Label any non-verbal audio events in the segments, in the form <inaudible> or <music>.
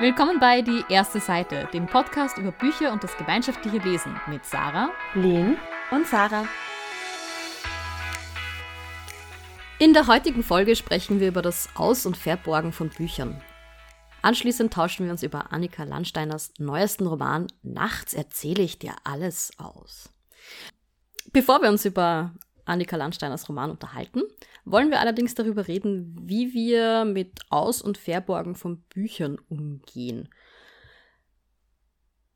Willkommen bei Die erste Seite, dem Podcast über Bücher und das gemeinschaftliche Lesen mit Sarah, Lynn und Sarah. In der heutigen Folge sprechen wir über das Aus- und Verborgen von Büchern. Anschließend tauschen wir uns über Annika Landsteiners neuesten Roman Nachts erzähle ich dir alles aus. Bevor wir uns über Annika Landsteiners Roman unterhalten, wollen wir allerdings darüber reden, wie wir mit Aus- und Verborgen von Büchern umgehen.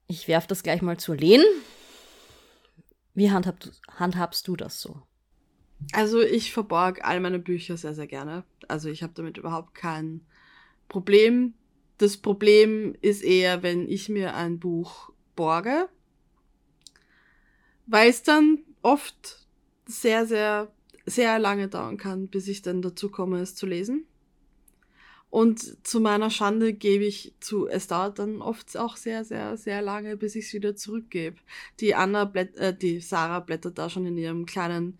Ich werfe das gleich mal zur Lehn. Wie handhab, handhabst du das so? Also ich verborge all meine Bücher sehr, sehr gerne. Also ich habe damit überhaupt kein Problem. Das Problem ist eher, wenn ich mir ein Buch borge, weil es dann oft sehr, sehr sehr lange dauern kann, bis ich dann dazu komme, es zu lesen. Und zu meiner Schande gebe ich zu, es dauert dann oft auch sehr, sehr, sehr lange, bis ich es wieder zurückgebe. Die Anna, blätt, äh, die Sarah blättert da schon in ihrem kleinen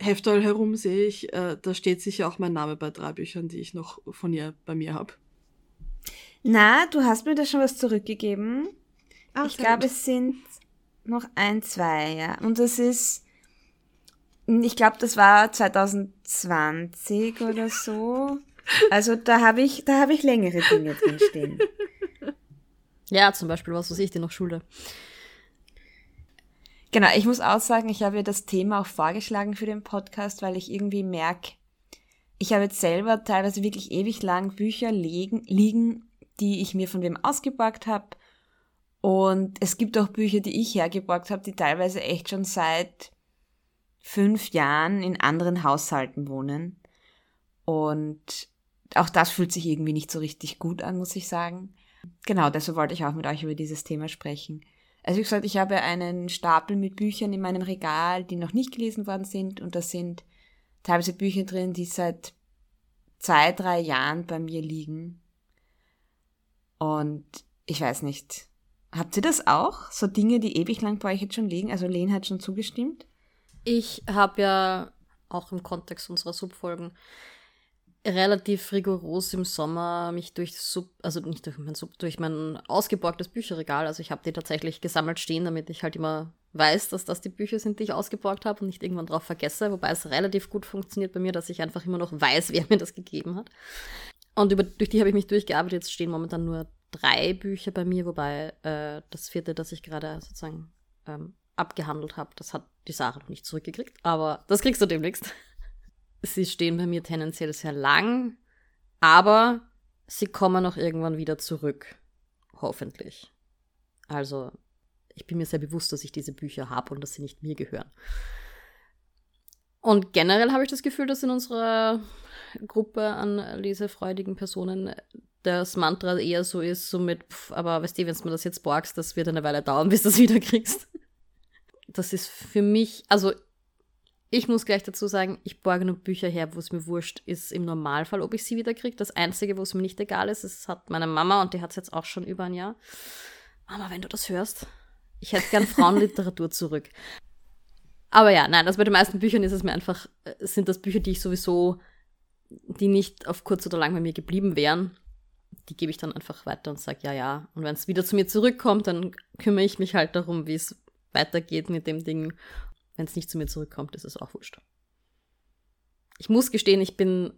Hefteil herum, sehe ich. Äh, da steht sicher auch mein Name bei drei Büchern, die ich noch von ihr bei mir habe. Na, du hast mir da schon was zurückgegeben. Ach, ich glaube, es sind noch ein, zwei, ja. Und das ist ich glaube, das war 2020 oder so. Also da habe ich, da habe ich längere Dinge drinstehen. Ja, zum Beispiel, was weiß ich dir noch Schule. Genau, ich muss auch sagen, ich habe das Thema auch vorgeschlagen für den Podcast, weil ich irgendwie merke, ich habe jetzt selber teilweise wirklich ewig lang Bücher liegen, liegen die ich mir von wem ausgeborgt habe. Und es gibt auch Bücher, die ich hergeborgt habe, die teilweise echt schon seit fünf Jahren in anderen Haushalten wohnen. Und auch das fühlt sich irgendwie nicht so richtig gut an, muss ich sagen. Genau, deshalb wollte ich auch mit euch über dieses Thema sprechen. Also wie gesagt, ich habe einen Stapel mit Büchern in meinem Regal, die noch nicht gelesen worden sind. Und da sind teilweise Bücher drin, die seit zwei, drei Jahren bei mir liegen. Und ich weiß nicht, habt ihr das auch? So Dinge, die ewig lang bei euch jetzt schon liegen? Also Len hat schon zugestimmt. Ich habe ja auch im Kontext unserer Subfolgen relativ rigoros im Sommer mich durch Sub, also nicht durch mein Sub, durch mein ausgeborgtes Bücherregal, also ich habe die tatsächlich gesammelt stehen, damit ich halt immer weiß, dass das die Bücher sind, die ich ausgeborgt habe und nicht irgendwann drauf vergesse, wobei es relativ gut funktioniert bei mir, dass ich einfach immer noch weiß, <laughs> wer mir das gegeben hat. Und über, durch die habe ich mich durchgearbeitet. Jetzt stehen momentan nur drei Bücher bei mir, wobei äh, das vierte, das ich gerade sozusagen ähm, abgehandelt habe. Das hat die Sarah noch nicht zurückgekriegt, aber das kriegst du demnächst. <laughs> Sie stehen bei mir tendenziell sehr lang, aber sie kommen auch irgendwann wieder zurück. Hoffentlich. Also, ich bin mir sehr bewusst, dass ich diese Bücher habe und dass sie nicht mir gehören. Und generell habe ich das Gefühl, dass in unserer Gruppe an lesefreudigen Personen das Mantra eher so ist, so mit, pff, aber weißt du, wenn du mir das jetzt borgst, das wird eine Weile dauern, <laughs> bis du es wieder kriegst das ist für mich, also ich muss gleich dazu sagen, ich borge nur Bücher her, wo es mir wurscht ist im Normalfall, ob ich sie wieder kriege. Das Einzige, wo es mir nicht egal ist, das hat meine Mama und die hat es jetzt auch schon über ein Jahr. Mama, wenn du das hörst, ich hätte gern Frauenliteratur <laughs> zurück. Aber ja, nein, also bei den meisten Büchern ist es mir einfach, äh, sind das Bücher, die ich sowieso, die nicht auf kurz oder lang bei mir geblieben wären. Die gebe ich dann einfach weiter und sage, ja, ja. Und wenn es wieder zu mir zurückkommt, dann kümmere ich mich halt darum, wie es weitergeht mit dem Ding. Wenn es nicht zu mir zurückkommt, ist es auch wurscht. Ich muss gestehen, ich bin,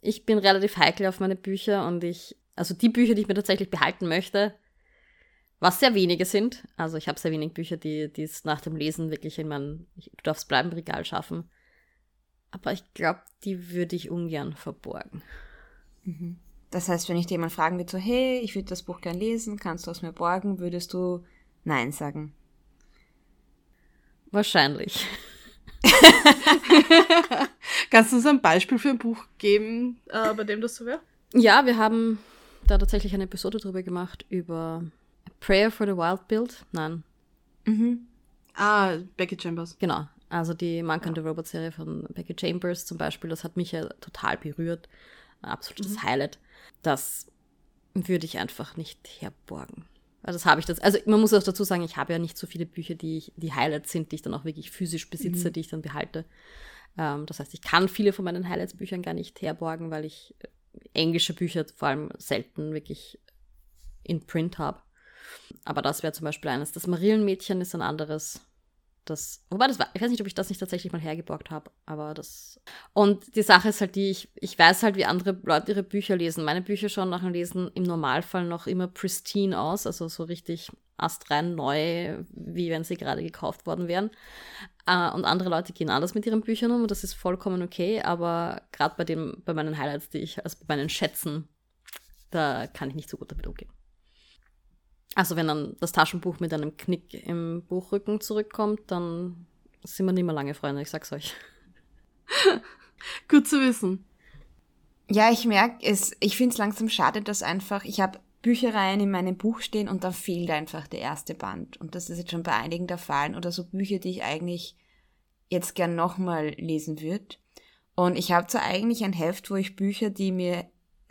ich bin relativ heikel auf meine Bücher und ich, also die Bücher, die ich mir tatsächlich behalten möchte, was sehr wenige sind. Also ich habe sehr wenig Bücher, die es nach dem Lesen wirklich in mein Du darfst bleiben Regal schaffen. Aber ich glaube, die würde ich ungern verborgen. Mhm. Das heißt, wenn ich dir jemand fragen würde, so, hey, ich würde das Buch gern lesen, kannst du es mir borgen, würdest du Nein sagen. Wahrscheinlich. <laughs> Kannst du uns ein Beispiel für ein Buch geben, äh, bei dem das so wäre? Ja, wir haben da tatsächlich eine Episode drüber gemacht, über Prayer for the Wild Build. Nein. Mhm. Ah, Becky Chambers. Genau. Also die Monk and the Robot Serie von Becky Chambers zum Beispiel, das hat mich ja total berührt. Ein absolutes mhm. Highlight. Das würde ich einfach nicht herborgen. Also das habe ich das. Also man muss auch dazu sagen, ich habe ja nicht so viele Bücher, die ich, die Highlights sind, die ich dann auch wirklich physisch besitze, mhm. die ich dann behalte. Ähm, das heißt, ich kann viele von meinen Highlights-Büchern gar nicht herborgen, weil ich äh, englische Bücher vor allem selten wirklich in Print habe. Aber das wäre zum Beispiel eines. Das Marillenmädchen ist ein anderes. Das, wobei das war, ich weiß nicht, ob ich das nicht tatsächlich mal hergeborgt habe, aber das. Und die Sache ist halt die, ich, ich weiß halt, wie andere Leute ihre Bücher lesen. Meine Bücher schauen nach dem Lesen im Normalfall noch immer pristine aus, also so richtig astrein neu, wie wenn sie gerade gekauft worden wären. Äh, und andere Leute gehen anders mit ihren Büchern um und das ist vollkommen okay, aber gerade bei dem, bei meinen Highlights, die ich, also bei meinen Schätzen, da kann ich nicht so gut damit umgehen. Also wenn dann das Taschenbuch mit einem Knick im Buchrücken zurückkommt, dann sind wir nicht mehr lange Freunde, ich sag's euch. <laughs> Gut zu wissen. Ja, ich merke es, ich finde es langsam schade, dass einfach, ich habe Büchereien in meinem Buch stehen und dann fehlt einfach der erste Band. Und das ist jetzt schon bei einigen der Fall. Oder so Bücher, die ich eigentlich jetzt gern nochmal lesen würde. Und ich habe zwar eigentlich ein Heft, wo ich Bücher, die mir,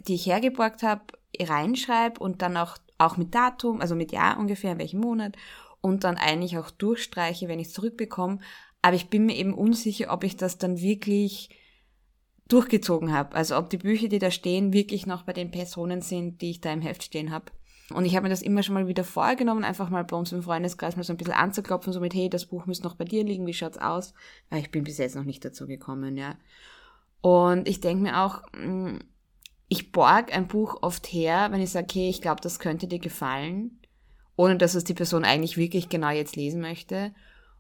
die ich hergeborgt habe, reinschreibe und dann auch auch mit Datum, also mit Jahr ungefähr, in welchem Monat und dann eigentlich auch durchstreiche, wenn ich es zurückbekomme. Aber ich bin mir eben unsicher, ob ich das dann wirklich durchgezogen habe. Also ob die Bücher, die da stehen, wirklich noch bei den Personen sind, die ich da im Heft stehen habe. Und ich habe mir das immer schon mal wieder vorgenommen, einfach mal bei uns im Freundeskreis mal so ein bisschen anzuklopfen, so mit, hey, das Buch müsste noch bei dir liegen, wie schaut's aus? Weil ich bin bis jetzt noch nicht dazu gekommen, ja. Und ich denke mir auch, mm, ich borg ein Buch oft her, wenn ich sage, okay, ich glaube, das könnte dir gefallen, ohne dass es die Person eigentlich wirklich genau jetzt lesen möchte.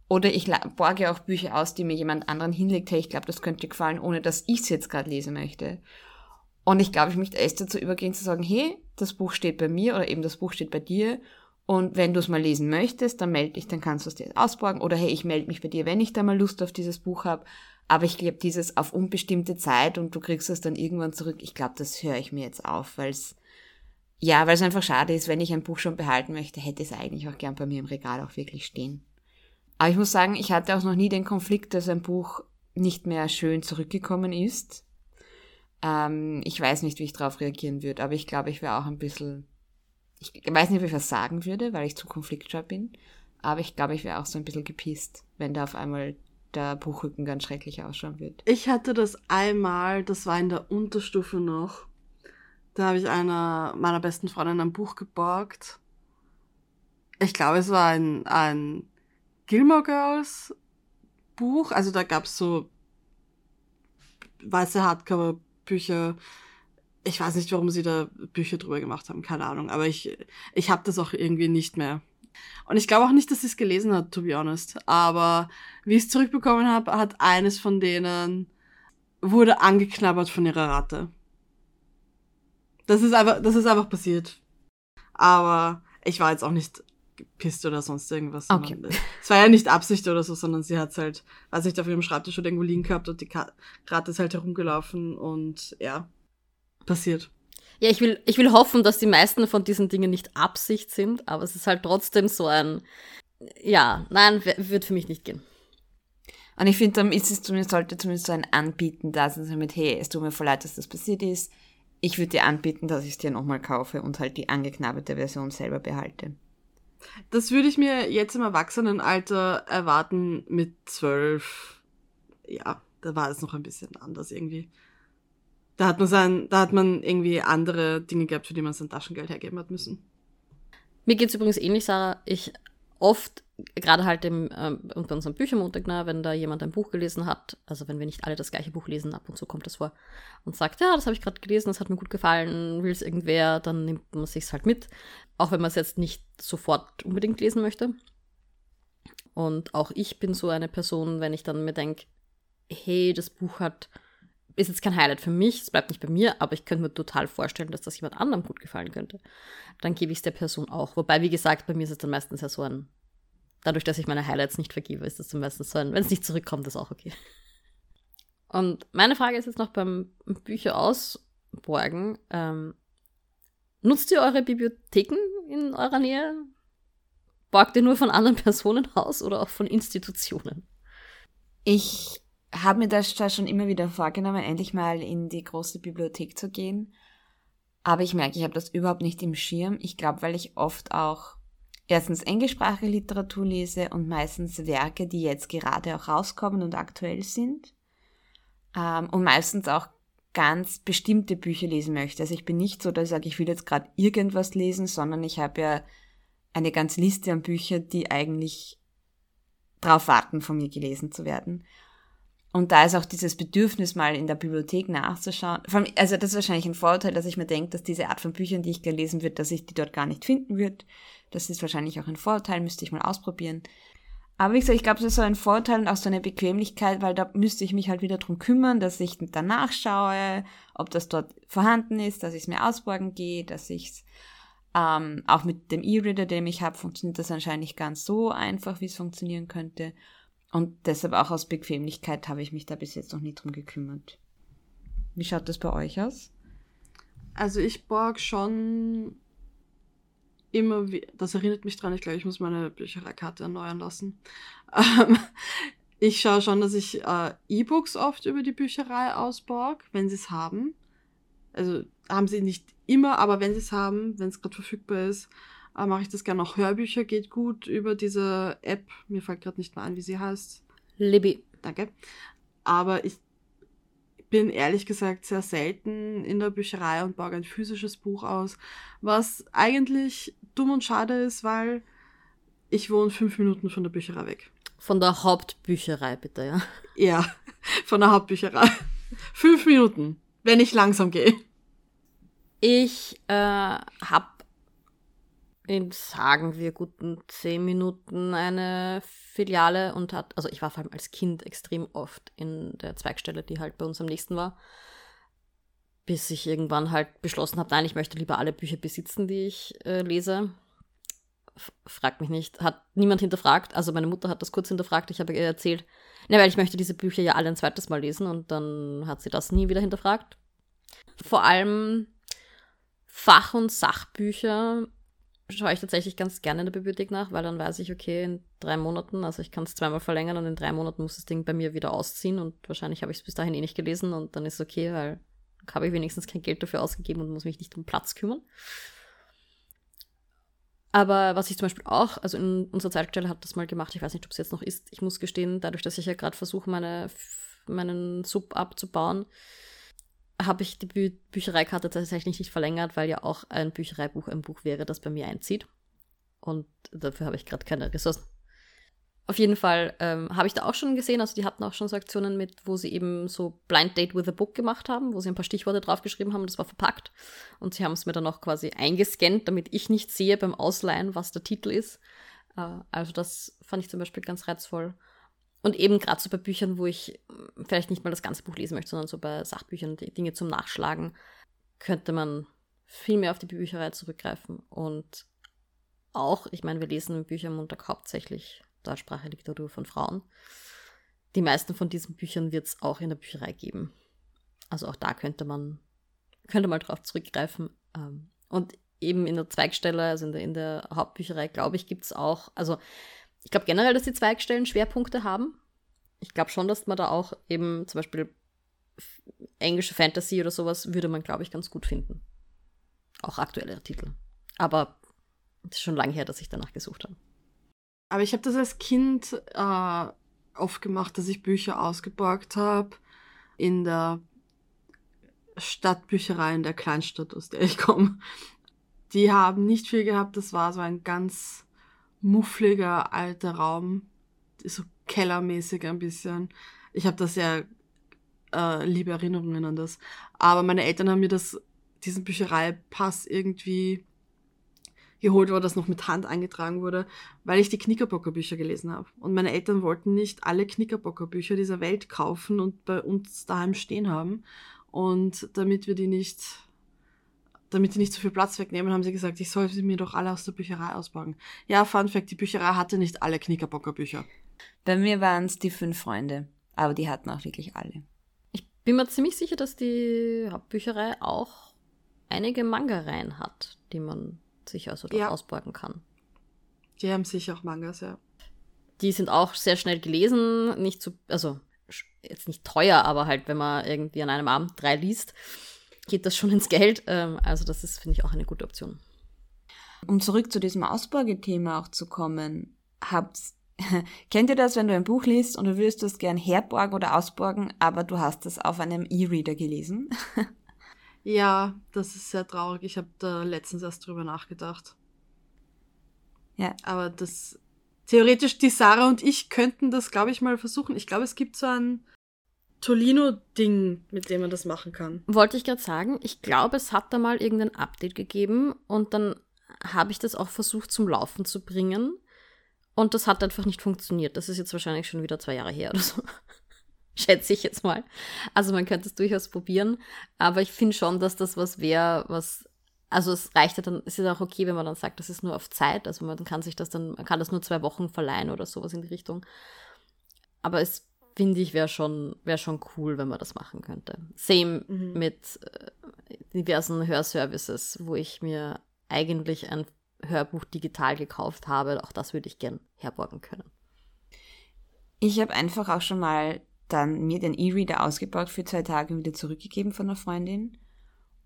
Oder ich borge auch Bücher aus, die mir jemand anderen hinlegt, hey, ich glaube, das könnte dir gefallen, ohne dass ich es jetzt gerade lesen möchte. Und ich glaube, ich möchte erst dazu übergehen zu sagen, hey, das Buch steht bei mir oder eben das Buch steht bei dir. Und wenn du es mal lesen möchtest, dann melde dich, dann kannst du es dir ausborgen. Oder hey, ich melde mich bei dir, wenn ich da mal Lust auf dieses Buch habe. Aber ich glaube, dieses auf unbestimmte Zeit und du kriegst es dann irgendwann zurück, ich glaube, das höre ich mir jetzt auf, weil es, ja, weil es einfach schade ist, wenn ich ein Buch schon behalten möchte, hätte es eigentlich auch gern bei mir im Regal auch wirklich stehen. Aber ich muss sagen, ich hatte auch noch nie den Konflikt, dass ein Buch nicht mehr schön zurückgekommen ist. Ähm, ich weiß nicht, wie ich darauf reagieren würde, aber ich glaube, ich wäre auch ein bisschen, ich weiß nicht, ob ich was sagen würde, weil ich zu konfliktscheu bin, aber ich glaube, ich wäre auch so ein bisschen gepisst, wenn da auf einmal der Buchrücken ganz schrecklich ausschauen wird. Ich hatte das einmal, das war in der Unterstufe noch. Da habe ich einer meiner besten Freundinnen ein Buch geborgt. Ich glaube, es war ein, ein Gilmore Girls Buch. Also da gab es so weiße Hardcover-Bücher. Ich weiß nicht, warum sie da Bücher drüber gemacht haben, keine Ahnung. Aber ich, ich habe das auch irgendwie nicht mehr. Und ich glaube auch nicht, dass sie es gelesen hat, to be honest. Aber wie ich es zurückbekommen habe, hat eines von denen wurde angeknabbert von ihrer Ratte. Das ist einfach, das ist einfach passiert. Aber ich war jetzt auch nicht gepisst oder sonst irgendwas. Okay. Es war ja nicht Absicht oder so, sondern sie hat halt, weiß nicht, auf ihrem Schreibtisch oder irgendwo liegen gehabt und die Ratte ist halt herumgelaufen und ja, passiert. Ja, ich will, ich will hoffen, dass die meisten von diesen Dingen nicht Absicht sind, aber es ist halt trotzdem so ein, ja, nein, wird für mich nicht gehen. Und ich finde, dann ist es zumindest, sollte zumindest so ein Anbieten da sein, so mit, hey, es tut mir voll leid, dass das passiert ist. Ich würde dir anbieten, dass ich es dir nochmal kaufe und halt die angeknabberte Version selber behalte. Das würde ich mir jetzt im Erwachsenenalter erwarten mit zwölf. Ja, da war es noch ein bisschen anders irgendwie. Da hat man sein, da hat man irgendwie andere Dinge gehabt, für die man sein Taschengeld hergeben hat müssen. Mir geht's übrigens ähnlich, Sarah. Ich oft, gerade halt im, ähm, bei unserem Büchermontag, na, wenn da jemand ein Buch gelesen hat, also wenn wir nicht alle das gleiche Buch lesen, ab und zu kommt das vor, und sagt, ja, das habe ich gerade gelesen, das hat mir gut gefallen, will es irgendwer, dann nimmt man sich's halt mit. Auch wenn man es jetzt nicht sofort unbedingt lesen möchte. Und auch ich bin so eine Person, wenn ich dann mir denke, hey, das Buch hat ist jetzt kein Highlight für mich, es bleibt nicht bei mir, aber ich könnte mir total vorstellen, dass das jemand anderem gut gefallen könnte. Dann gebe ich es der Person auch. Wobei, wie gesagt, bei mir ist es dann meistens ja so ein, dadurch, dass ich meine Highlights nicht vergebe, ist es dann meistens so ein, wenn es nicht zurückkommt, ist auch okay. Und meine Frage ist jetzt noch beim Bücher ausborgen. Ähm, nutzt ihr eure Bibliotheken in eurer Nähe? Borgt ihr nur von anderen <laughs> Personen aus oder auch von Institutionen? Ich habe mir das schon immer wieder vorgenommen, endlich mal in die große Bibliothek zu gehen. Aber ich merke, ich habe das überhaupt nicht im Schirm. Ich glaube, weil ich oft auch erstens englischsprachige Literatur lese und meistens Werke, die jetzt gerade auch rauskommen und aktuell sind. Ähm, und meistens auch ganz bestimmte Bücher lesen möchte. Also ich bin nicht so, dass ich sage, ich will jetzt gerade irgendwas lesen, sondern ich habe ja eine ganze Liste an Büchern, die eigentlich drauf warten, von mir gelesen zu werden. Und da ist auch dieses Bedürfnis, mal in der Bibliothek nachzuschauen. Also das ist wahrscheinlich ein Vorteil, dass ich mir denke, dass diese Art von Büchern, die ich gelesen wird, dass ich die dort gar nicht finden würde. Das ist wahrscheinlich auch ein Vorteil, müsste ich mal ausprobieren. Aber wie gesagt, ich glaube, das ist so ein Vorteil und auch so eine Bequemlichkeit, weil da müsste ich mich halt wieder drum kümmern, dass ich danach schaue, ob das dort vorhanden ist, dass ich es mir ausborgen gehe, dass ich es ähm, auch mit dem E-Reader, den ich habe, funktioniert das anscheinend nicht ganz so einfach, wie es funktionieren könnte. Und deshalb auch aus Bequemlichkeit habe ich mich da bis jetzt noch nie drum gekümmert. Wie schaut das bei euch aus? Also ich borg schon immer, das erinnert mich dran, ich glaube, ich muss meine Büchereikarte erneuern lassen. <laughs> Ähm, ich schaue schon, dass ich äh, E-Books oft über die Bücherei ausborg, wenn sie es haben. Also haben sie nicht immer, aber wenn sie es haben, wenn es gerade verfügbar ist, äh, mache ich das gerne. Auch Hörbücher geht gut über diese App. Mir fällt gerade nicht mehr an, wie sie heißt. Libby. Danke. Aber ich bin ehrlich gesagt sehr selten in der Bücherei und baue ein physisches Buch aus, was eigentlich dumm und schade ist, weil ich wohne fünf Minuten von der Bücherei weg. Von der Hauptbücherei, bitte, ja. Ja, <laughs> von der Hauptbücherei. fünf Minuten, wenn ich langsam gehe. Ich äh, habe in, sagen wir, guten zehn Minuten eine Filiale und hat, also ich war vor allem als Kind extrem oft in der Zweigstelle, die halt bei uns am nächsten war, bis ich irgendwann halt beschlossen habe, nein, ich möchte lieber alle Bücher besitzen, die ich äh, lese. F fragt mich nicht, hat niemand hinterfragt, also meine Mutter hat das kurz hinterfragt, ich habe ihr erzählt, ne, weil ich möchte diese Bücher ja alle ein zweites Mal lesen und dann hat sie das nie wieder hinterfragt. Vor allem Fach- und Sachbücher schaue ich tatsächlich ganz gerne in der Bibliothek nach, weil dann weiß ich, okay, in drei Monaten, also ich kann es zweimal verlängern und in drei Monaten muss das Ding bei mir wieder ausziehen und wahrscheinlich habe ich es bis dahin eh nicht gelesen und dann ist es okay, weil habe ich wenigstens kein Geld dafür ausgegeben und muss mich nicht um Platz kümmern. Aber was ich zum Beispiel auch, also in unserer Zeitstelle hat das mal gemacht, ich weiß nicht, ob es jetzt noch ist, ich muss gestehen, dadurch, dass ich ja gerade versuche, meine, meinen Sub abzubauen, habe ich die Bü Büchereikarte tatsächlich nicht verlängert, weil ja auch ein Büchereibuch ein Buch wäre, das bei mir einzieht. Und dafür habe ich gerade keine Ressourcen. Auf jeden Fall ähm, habe ich da auch schon gesehen, also die hatten auch schon so Aktionen mit, wo sie eben so Blind Date with a Book gemacht haben, wo sie ein paar Stichworte draufgeschrieben haben, das war verpackt. Und sie haben es mir dann auch quasi eingescannt, damit ich nicht sehe beim Ausleihen, was der Titel ist. Äh, also das fand ich zum Beispiel ganz reizvoll. Und eben gerade so bei Büchern, wo ich hm, vielleicht nicht mal das ganze Buch lesen möchte, sondern so bei Sachbüchern, die Dinge zum Nachschlagen, könnte man viel mehr auf die Bücherei zurückgreifen. Und auch, ich meine, wir lesen im Montag hauptsächlich deutschsprachige Literatur von Frauen. Die meisten von diesen Büchern wird es auch in der Bücherei geben. Also auch da könnte man, könnte mal drauf zurückgreifen. Ähm, und eben in der Zweigstelle, also in der, in der Hauptbücherei, glaube ich, gibt es auch, also ich glaube generell, dass die Zweigstellen Schwerpunkte haben. Ich glaube schon, dass man da auch eben zum Beispiel englische Fantasy oder sowas würde man, glaube ich, ganz gut finden. Auch aktuelle Titel. Aber es ist schon lange her, dass ich danach gesucht habe. Aber ich habe das als Kind äh, oft gemacht, dass ich Bücher ausgeborgt habe in der Stadtbücherei in der Kleinstadt, aus der ich komme. Die haben nicht viel gehabt, das war so ein ganz muffliger alter Raum, so kellermäßig ein bisschen. Ich habe da sehr äh, liebe Erinnerungen an das. Aber meine Eltern haben mir das, diesen Büchereipass irgendwie geholt, wo das noch mit Hand eingetragen wurde, weil ich die Knickerbocker Bücher gelesen habe. Und meine Eltern wollten nicht alle Knickerbocker Bücher dieser Welt kaufen und bei uns daheim stehen haben. Und damit wir die nicht damit die nicht zu viel Platz wegnehmen, haben sie gesagt, ich soll sie mir doch alle aus der Bücherei ausbauen. Ja, Fun Fact, die Bücherei hatte nicht alle Knickerbocker Bücher. Bei mir waren es die fünf Freunde, aber die hatten auch wirklich alle. Ich bin mir ziemlich sicher, dass die Hauptbücherei auch einige Manga-Reihen hat, die man sich also ja. ausborgen kann. Die haben sicher auch Mangas, ja. Die sind auch sehr schnell gelesen, nicht zu, also jetzt nicht teuer, aber halt, wenn man irgendwie an einem Abend drei liest, geht das schon ins Geld. Ähm, also das ist, finde ich, auch eine gute Option. Um zurück zu diesem Ausborgethema auch zu kommen, habt, <laughs> Kennt ihr das, wenn du ein Buch liest und du würdest das gern herborgen oder ausborgen, aber du hast es auf einem E-Reader gelesen? <laughs> ja, das ist sehr traurig. Ich habe da letztens erst drüber nachgedacht. Ja. Aber das theoretisch die Sarah und ich könnten das, glaube ich, mal versuchen. Ich glaube, es gibt so ein Tolino-Ding, mit dem man das machen kann. Wollte ich gerade sagen, ich glaube, es hat da mal irgendein Update gegeben und dann habe ich das auch versucht zum Laufen zu bringen. Und das hat einfach nicht funktioniert. Das ist jetzt wahrscheinlich schon wieder zwei Jahre her oder so. <laughs> Schätze ich jetzt mal. Also man könnte es durchaus probieren. Aber ich finde schon, dass das was wäre, was. Also es reicht ja dann, es ist auch okay, wenn man dann sagt, das ist nur auf Zeit. Also man kann sich das dann, man kann das nur zwei Wochen verleihen oder sowas in die Richtung. Aber es finde ich, wäre schon, wär schon cool, wenn man das machen könnte. Same mhm. mit äh, diversen Hörservices, wo ich mir eigentlich ein Hörbuch digital gekauft habe. Auch das würde ich gern herborgen können. Ich habe einfach auch schon mal dann mir den E-Reader ausgebaut für zwei Tage und wieder zurückgegeben von einer Freundin.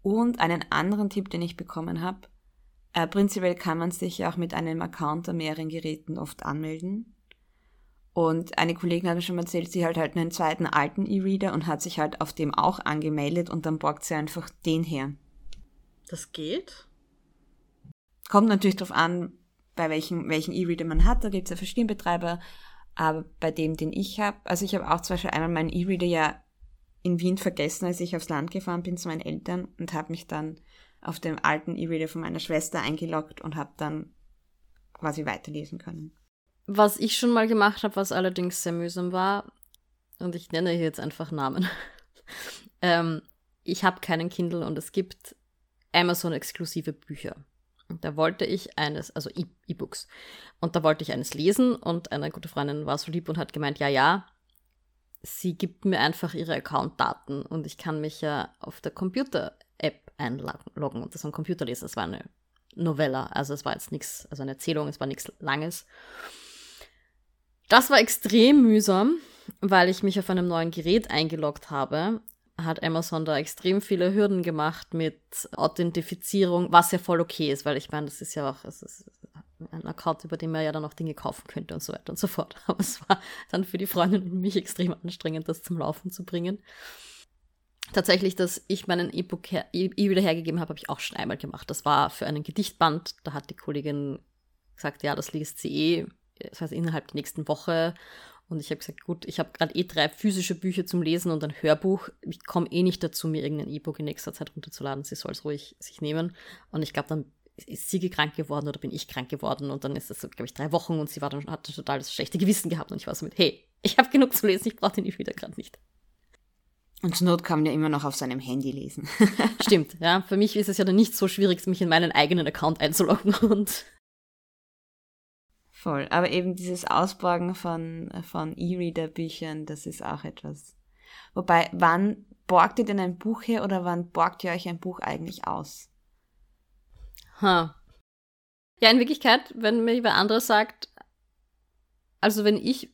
Und einen anderen Tipp, den ich bekommen habe. Äh, prinzipiell kann man sich ja auch mit einem Account an mehreren Geräten oft anmelden. Und eine Kollegin hat mir schon mal erzählt, sie hat halt einen zweiten alten E-Reader und hat sich halt auf dem auch angemeldet und dann borgt sie einfach den her. Das geht? Kommt natürlich darauf an, bei welchen, welchen E-Reader man hat. Da gibt es ja verschiedene Betreiber. Aber bei dem, den ich habe, also ich habe auch zum Beispiel einmal meinen E-Reader ja in Wien vergessen, als ich aufs Land gefahren bin zu meinen Eltern und habe mich dann auf dem alten E-Reader von meiner Schwester eingeloggt und habe dann quasi weiterlesen können. Was ich schon mal gemacht habe, was allerdings sehr mühsam war, und ich nenne hier jetzt einfach Namen. <laughs> ähm, ich habe keinen Kindle und es gibt Amazon-exklusive Bücher. Da wollte ich eines, also e- E-Books. und da wollte ich eines lesen und eine gute Freundin war so lieb und hat gemeint, ja, ja, sie gibt mir einfach ihre Account-Daten und ich kann mich ja auf der Computer-App einloggen und das am Computer lesen. Das war eine Novella, also es war jetzt nichts, also eine Erzählung, es war nichts Langes. Das war extrem mühsam, weil ich mich auf einem neuen Gerät eingeloggt habe hat Amazon da extrem viele Hürden gemacht mit Authentifizierung, was ja voll okay ist, weil ich meine, das ist ja auch es ist ein Account, über den man ja dann auch Dinge kaufen könnte und so weiter und so fort. <laughs> Aber es war dann für die Freundin und mich extrem anstrengend, das zum Laufen zu bringen. Tatsächlich, dass ich meinen E-Book her, e wieder hergegeben habe, habe ich auch schon einmal gemacht. Das war für einen Gedichtband. Da hat die Kollegin gesagt, ja, das liest sie eh, das heißt innerhalb der nächsten Woche. Und ich habe gesagt, gut, ich habe gerade eh drei physische Bücher zum Lesen und ein Hörbuch. Ich komme eh nicht dazu, mir irgendein E-Book in nächster Zeit runterzuladen. Sie soll es ruhig sich nehmen. Und ich glaube, dann ist sie krank geworden oder bin ich krank geworden. Und dann ist das, glaube ich, drei Wochen und sie war dann, hat total das schlechte Gewissen gehabt. Und ich war so mit, hey, ich habe genug zu lesen, ich brauche den E-Reader gerade nicht. Und zur Not kann man ja immer noch auf seinem Handy lesen. Stimmt, ja. Für mich ist es ja dann nicht so schwierig, mich in meinen eigenen Account einzuloggen und Voll. Aber eben dieses Ausborgen von, von E-Reader-Büchern, das ist auch etwas. Wobei, wann borgt ihr denn ein Buch her oder wann borgt ihr euch ein Buch eigentlich aus? Ha. Ja, in Wirklichkeit, wenn mir wer anderes sagt, also wenn ich,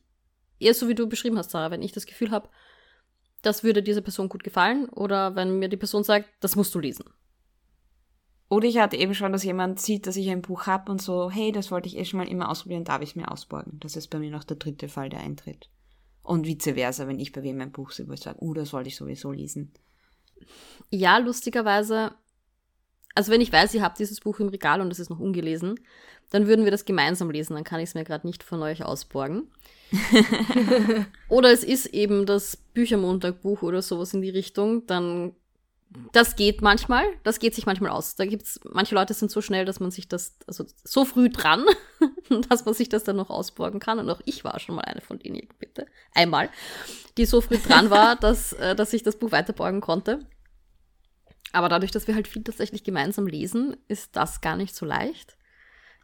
eher so wie du beschrieben hast, Sarah, wenn ich das Gefühl habe, das würde dieser Person gut gefallen, oder wenn mir die Person sagt, das musst du lesen. Oder ich hatte eben schon, dass jemand sieht, dass ich ein Buch habe und so, hey, das wollte ich eh schon mal immer ausprobieren, darf ich es mir ausborgen. Das ist bei mir noch der dritte Fall, der eintritt. Und vice versa, wenn ich bei wem ein Buch sehe, wo ich sage, oh, das wollte ich sowieso lesen. Ja, lustigerweise, also wenn ich weiß, ihr habt dieses Buch im Regal und es ist noch ungelesen, dann würden wir das gemeinsam lesen, dann kann ich es mir gerade nicht von euch ausborgen. <laughs> oder es ist eben das Büchermontagbuch oder sowas in die Richtung, dann das geht manchmal, das geht sich manchmal aus. Da gibt's, manche Leute sind so schnell, dass man sich das, also so früh dran, <laughs> dass man sich das dann noch ausborgen kann. Und auch ich war schon mal eine von denen, bitte. Einmal, die so früh dran war, <laughs> dass, äh, dass ich das Buch weiterborgen konnte. Aber dadurch, dass wir halt viel tatsächlich gemeinsam lesen, ist das gar nicht so leicht.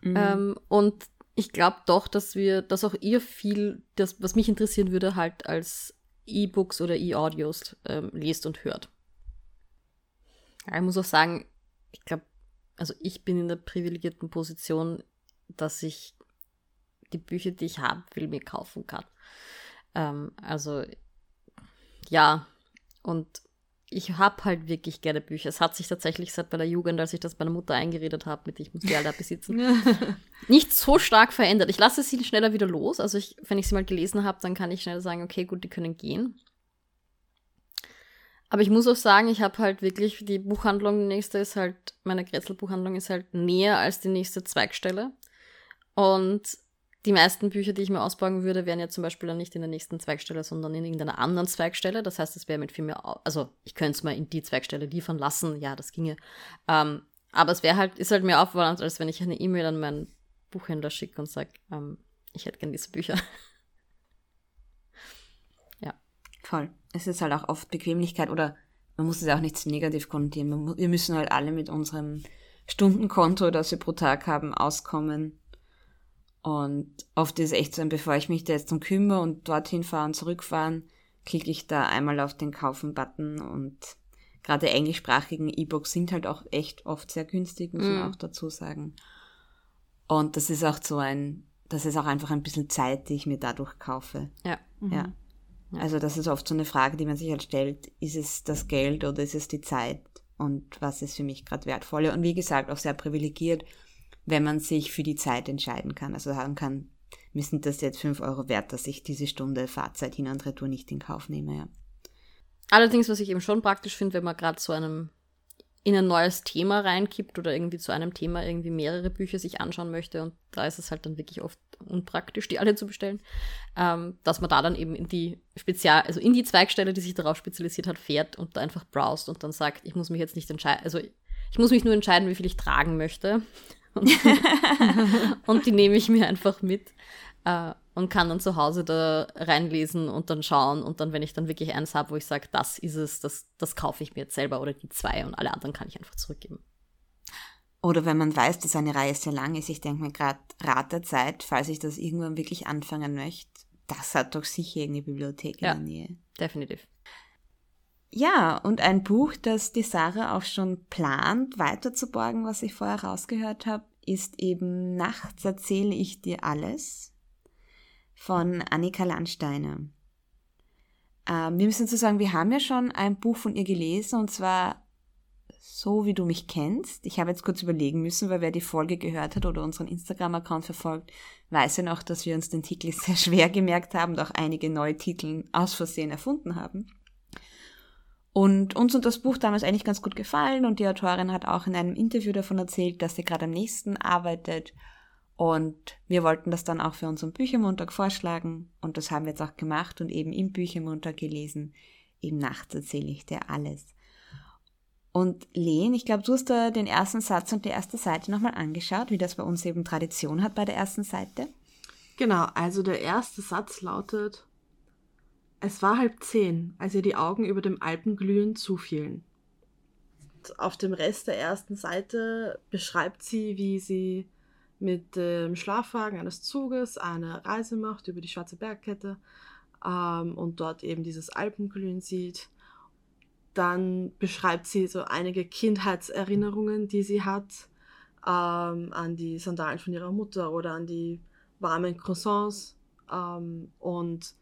Mhm. Ähm, und ich glaube doch, dass wir, dass auch ihr viel, das, was mich interessieren würde, halt als E-Books oder E-Audios ähm, lest und hört. Ich muss auch sagen, ich glaube, also ich bin in der privilegierten Position, dass ich die Bücher, die ich haben will, mir kaufen kann. Ähm, also ja, und ich habe halt wirklich gerne Bücher. Es hat sich tatsächlich seit bei der Jugend, als ich das meiner Mutter eingeredet habe, mit ich muss die alle besitzen, <laughs> nicht so stark verändert. Ich lasse sie schneller wieder los. Also ich, wenn ich sie mal gelesen habe, dann kann ich schnell sagen, okay, gut, die können gehen. Aber ich muss auch sagen, ich habe halt wirklich, die Buchhandlung, die nächste ist halt, meine Grätzl-Buchhandlung ist halt näher als die nächste Zweigstelle. Und die meisten Bücher, die ich mir ausborgen würde, wären ja zum Beispiel dann nicht in der nächsten Zweigstelle, sondern in irgendeiner anderen Zweigstelle. Das heißt, es wäre mit viel mehr, also ich könnte es mal in die Zweigstelle liefern lassen, ja, das ginge. Ähm, aber es wäre halt, ist halt mehr aufwand, als wenn ich eine E-Mail an meinen Buchhändler schicke und sage, ähm, ich hätte gerne diese Bücher. <laughs> ja. Voll. Es ist halt auch oft Bequemlichkeit oder man muss es ja auch nicht zu negativ konnotieren. Wir müssen halt alle mit unserem Stundenkonto, das wir pro Tag haben, auskommen und oft ist es echt so, bevor ich mich da jetzt um kümmere und dorthin fahren, zurückfahren, klicke ich da einmal auf den Kaufen-Button und gerade englischsprachigen E-Books sind halt auch echt oft sehr günstig, muss man mm. auch dazu sagen. Und das ist auch so ein, das ist auch einfach ein bisschen Zeit, die ich mir dadurch kaufe. Ja. Mhm. ja. Also das ist oft so eine Frage, die man sich halt stellt, ist es das Geld oder ist es die Zeit? Und was ist für mich gerade wertvoller? Und wie gesagt, auch sehr privilegiert, wenn man sich für die Zeit entscheiden kann. Also sagen kann, mir sind das jetzt 5 Euro wert, dass ich diese Stunde Fahrzeit hin und retour nicht in Kauf nehme. Ja. Allerdings, was ich eben schon praktisch finde, wenn man gerade zu einem in ein neues Thema reinkippt oder irgendwie zu einem Thema irgendwie mehrere Bücher sich anschauen möchte und da ist es halt dann wirklich oft unpraktisch, die alle zu bestellen, ähm, dass man da dann eben in die Spezial, also in die Zweigstelle, die sich darauf spezialisiert hat, fährt und da einfach browst und dann sagt, ich muss mich jetzt nicht entscheiden, also ich muss mich nur entscheiden, wie viel ich tragen möchte und, <laughs> und die nehme ich mir einfach mit äh, und kann dann zu Hause da reinlesen und dann schauen. Und dann, wenn ich dann wirklich eins habe, wo ich sage, das ist es, das, das kaufe ich mir jetzt selber oder die zwei und alle anderen kann ich einfach zurückgeben. Oder wenn man weiß, dass eine Reihe sehr lang ist, ich denke mir gerade Rat der Zeit, falls ich das irgendwann wirklich anfangen möchte, das hat doch sicher eine Bibliothek in ja, der Nähe. Definitiv. Ja, und ein Buch, das die Sarah auch schon plant, weiterzuborgen, was ich vorher rausgehört habe, ist eben Nachts erzähle ich dir alles von Annika Landsteiner. Ähm, wir müssen zu sagen, wir haben ja schon ein Buch von ihr gelesen und zwar So wie du mich kennst. Ich habe jetzt kurz überlegen müssen, weil wer die Folge gehört hat oder unseren Instagram-Account verfolgt, weiß ja noch, dass wir uns den Titel <laughs> sehr schwer gemerkt haben und auch einige neue Titel aus Versehen erfunden haben. Und uns hat das Buch damals eigentlich ganz gut gefallen und die Autorin hat auch in einem Interview davon erzählt, dass sie gerade am nächsten arbeitet. Und wir wollten das dann auch für unseren Büchermontag vorschlagen und das haben wir jetzt auch gemacht und eben im Büchermontag gelesen. Eben nachts erzähle ich dir alles. Und Len, ich glaube, du hast da den ersten Satz und die erste Seite nochmal angeschaut, wie das bei uns eben Tradition hat bei der ersten Seite. Genau, also der erste Satz lautet, es war halb zehn, als ihr die Augen über dem Alpenglühen zufielen. Auf dem Rest der ersten Seite beschreibt sie, wie sie mit dem Schlafwagen eines Zuges eine Reise macht über die Schwarze Bergkette ähm, und dort eben dieses Alpenglühen sieht. Dann beschreibt sie so einige Kindheitserinnerungen, die sie hat ähm, an die Sandalen von ihrer Mutter oder an die warmen Croissants ähm, und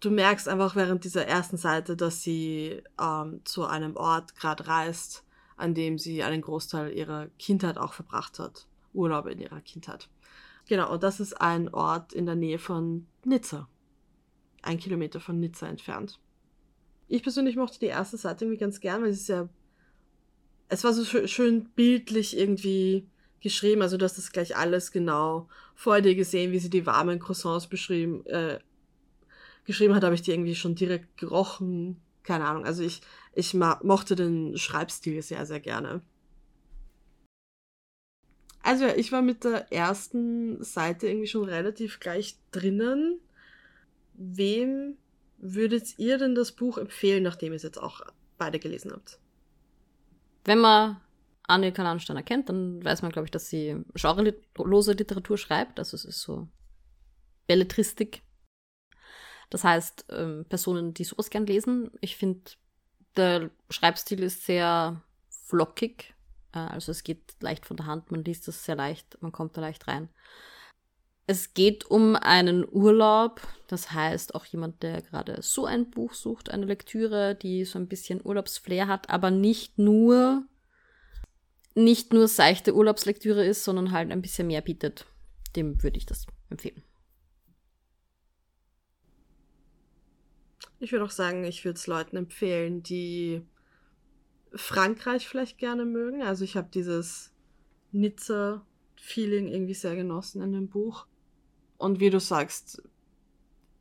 du merkst einfach während dieser ersten Seite, dass sie ähm, zu einem Ort gerade reist, an dem sie einen Großteil ihrer Kindheit auch verbracht hat. Urlaube in ihrer Kindheit. Genau, und das ist ein Ort in der Nähe von Nizza. Ein Kilometer von Nizza entfernt. Ich persönlich mochte die erste Seite irgendwie ganz gern, weil es ist ja. Es war so schön, schön bildlich irgendwie geschrieben, also du hast das gleich alles genau vor dir gesehen, wie sie die warmen Croissants beschrieben, äh, geschrieben hat, habe ich die irgendwie schon direkt gerochen. Keine Ahnung. Also ich, ich mochte den Schreibstil sehr, sehr gerne. Also ich war mit der ersten Seite irgendwie schon relativ gleich drinnen. Wem würdet ihr denn das Buch empfehlen, nachdem ihr es jetzt auch beide gelesen habt? Wenn man Annika Landsteiner kennt, dann weiß man, glaube ich, dass sie genrelose Literatur schreibt. Also es ist so Belletristik das heißt, ähm, Personen, die sowas gern lesen. Ich finde, der Schreibstil ist sehr flockig. Äh, also es geht leicht von der Hand, man liest das sehr leicht, man kommt da leicht rein. Es geht um einen Urlaub, das heißt auch jemand, der gerade so ein Buch sucht, eine Lektüre, die so ein bisschen Urlaubsflair hat, aber nicht nur nicht nur seichte Urlaubslektüre ist, sondern halt ein bisschen mehr bietet. Dem würde ich das empfehlen. Ich würde auch sagen, ich würde es Leuten empfehlen, die Frankreich vielleicht gerne mögen. Also ich habe dieses Nizza-Feeling irgendwie sehr genossen in dem Buch. Und wie du sagst,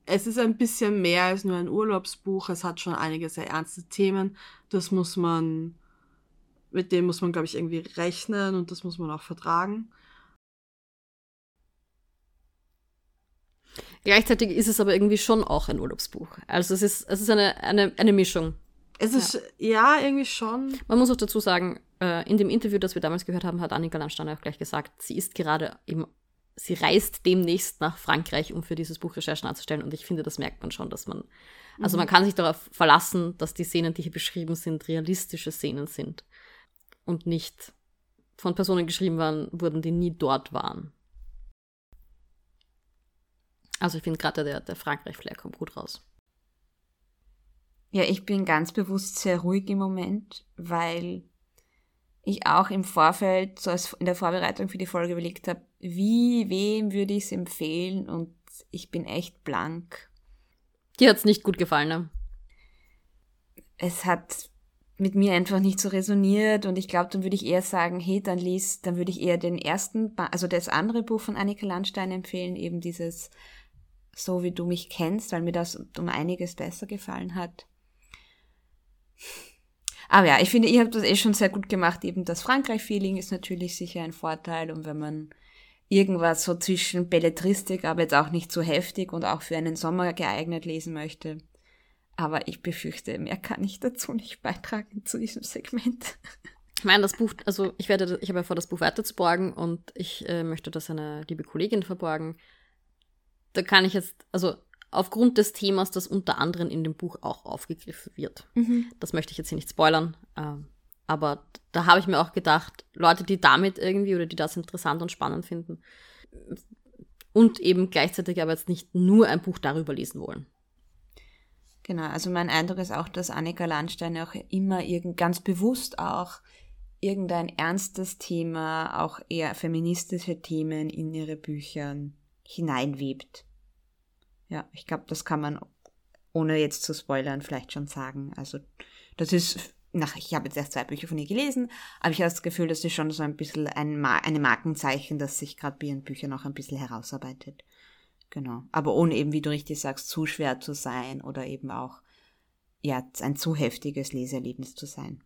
es ist ein bisschen mehr als nur ein Urlaubsbuch. Es hat schon einige sehr ernste Themen. Das muss man, mit dem muss man, glaube ich, irgendwie rechnen und das muss man auch vertragen. Gleichzeitig ist es aber irgendwie schon auch ein Urlaubsbuch. Also es ist, es ist eine, eine, eine Mischung. Es ist, ja. ja, irgendwie schon. Man muss auch dazu sagen, äh, in dem Interview, das wir damals gehört haben, hat Annika Landsteiner auch gleich gesagt, sie ist gerade eben, sie reist demnächst nach Frankreich, um für dieses Buch Recherchen anzustellen. Und ich finde, das merkt man schon, dass man, also mhm. man kann sich darauf verlassen, dass die Szenen, die hier beschrieben sind, realistische Szenen sind. Und nicht von Personen geschrieben waren, wurden, die nie dort waren. Also ich finde gerade der, der Frankreich-Flair kommt gut raus. Ja, ich bin ganz bewusst sehr ruhig im Moment, weil ich auch im Vorfeld, so als in der Vorbereitung für die Folge überlegt habe, wie, wem würde ich es empfehlen und ich bin echt blank. Dir hat es nicht gut gefallen, ne? Es hat mit mir einfach nicht so resoniert und ich glaube, dann würde ich eher sagen, hey, dann lies, dann würde ich eher den ersten, also das andere Buch von Annika Landstein empfehlen, eben dieses so wie du mich kennst, weil mir das um einiges besser gefallen hat. Aber ja, ich finde, ihr habt das eh schon sehr gut gemacht. Eben das Frankreich-Feeling ist natürlich sicher ein Vorteil. Und wenn man irgendwas so zwischen Belletristik, aber jetzt auch nicht so heftig und auch für einen Sommer geeignet lesen möchte. Aber ich befürchte, mehr kann ich dazu nicht beitragen zu diesem Segment. Ich meine, das Buch, also ich werde, ich habe ja vor, das Buch weiter zu borgen und ich äh, möchte das einer liebe Kollegin verborgen da kann ich jetzt, also aufgrund des Themas, das unter anderem in dem Buch auch aufgegriffen wird. Mhm. Das möchte ich jetzt hier nicht spoilern. Ähm, aber da habe ich mir auch gedacht, Leute, die damit irgendwie oder die das interessant und spannend finden und eben gleichzeitig aber jetzt nicht nur ein Buch darüber lesen wollen. Genau, also mein Eindruck ist auch, dass Annika Landstein auch immer irgend, ganz bewusst auch irgendein ernstes Thema, auch eher feministische Themen in ihre Bücher hineinwebt. Ja, ich glaube, das kann man, ohne jetzt zu spoilern, vielleicht schon sagen. Also, das ist, nach, ich habe jetzt erst zwei Bücher von ihr gelesen, aber ich habe das Gefühl, das ist schon so ein bisschen ein Ma eine Markenzeichen, das sich gerade bei ihren Büchern auch ein bisschen herausarbeitet. Genau. Aber ohne eben, wie du richtig sagst, zu schwer zu sein oder eben auch, ja, ein zu heftiges Leseerlebnis zu sein.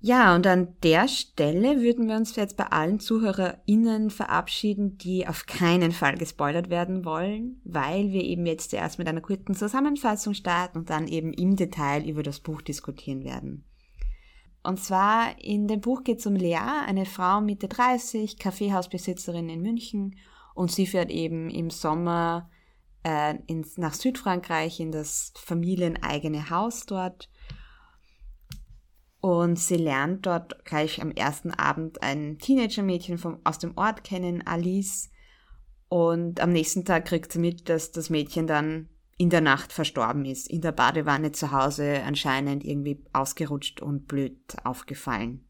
Ja, und an der Stelle würden wir uns jetzt bei allen ZuhörerInnen verabschieden, die auf keinen Fall gespoilert werden wollen, weil wir eben jetzt erst mit einer kurzen Zusammenfassung starten und dann eben im Detail über das Buch diskutieren werden. Und zwar in dem Buch geht es um Lea, eine Frau Mitte 30, Kaffeehausbesitzerin in München und sie fährt eben im Sommer äh, ins, nach Südfrankreich in das familieneigene Haus dort und sie lernt dort gleich am ersten Abend ein Teenager-Mädchen aus dem Ort kennen, Alice. Und am nächsten Tag kriegt sie mit, dass das Mädchen dann in der Nacht verstorben ist, in der Badewanne zu Hause anscheinend irgendwie ausgerutscht und blöd aufgefallen.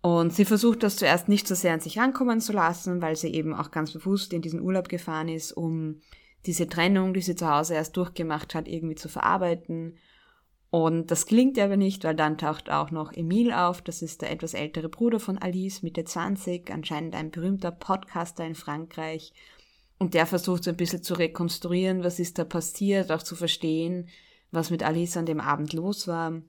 Und sie versucht das zuerst nicht so sehr an sich rankommen zu lassen, weil sie eben auch ganz bewusst in diesen Urlaub gefahren ist, um diese Trennung, die sie zu Hause erst durchgemacht hat, irgendwie zu verarbeiten und das klingt aber nicht, weil dann taucht auch noch Emil auf. Das ist der etwas ältere Bruder von Alice, Mitte 20, anscheinend ein berühmter Podcaster in Frankreich. Und der versucht so ein bisschen zu rekonstruieren, was ist da passiert, auch zu verstehen, was mit Alice an dem Abend los war.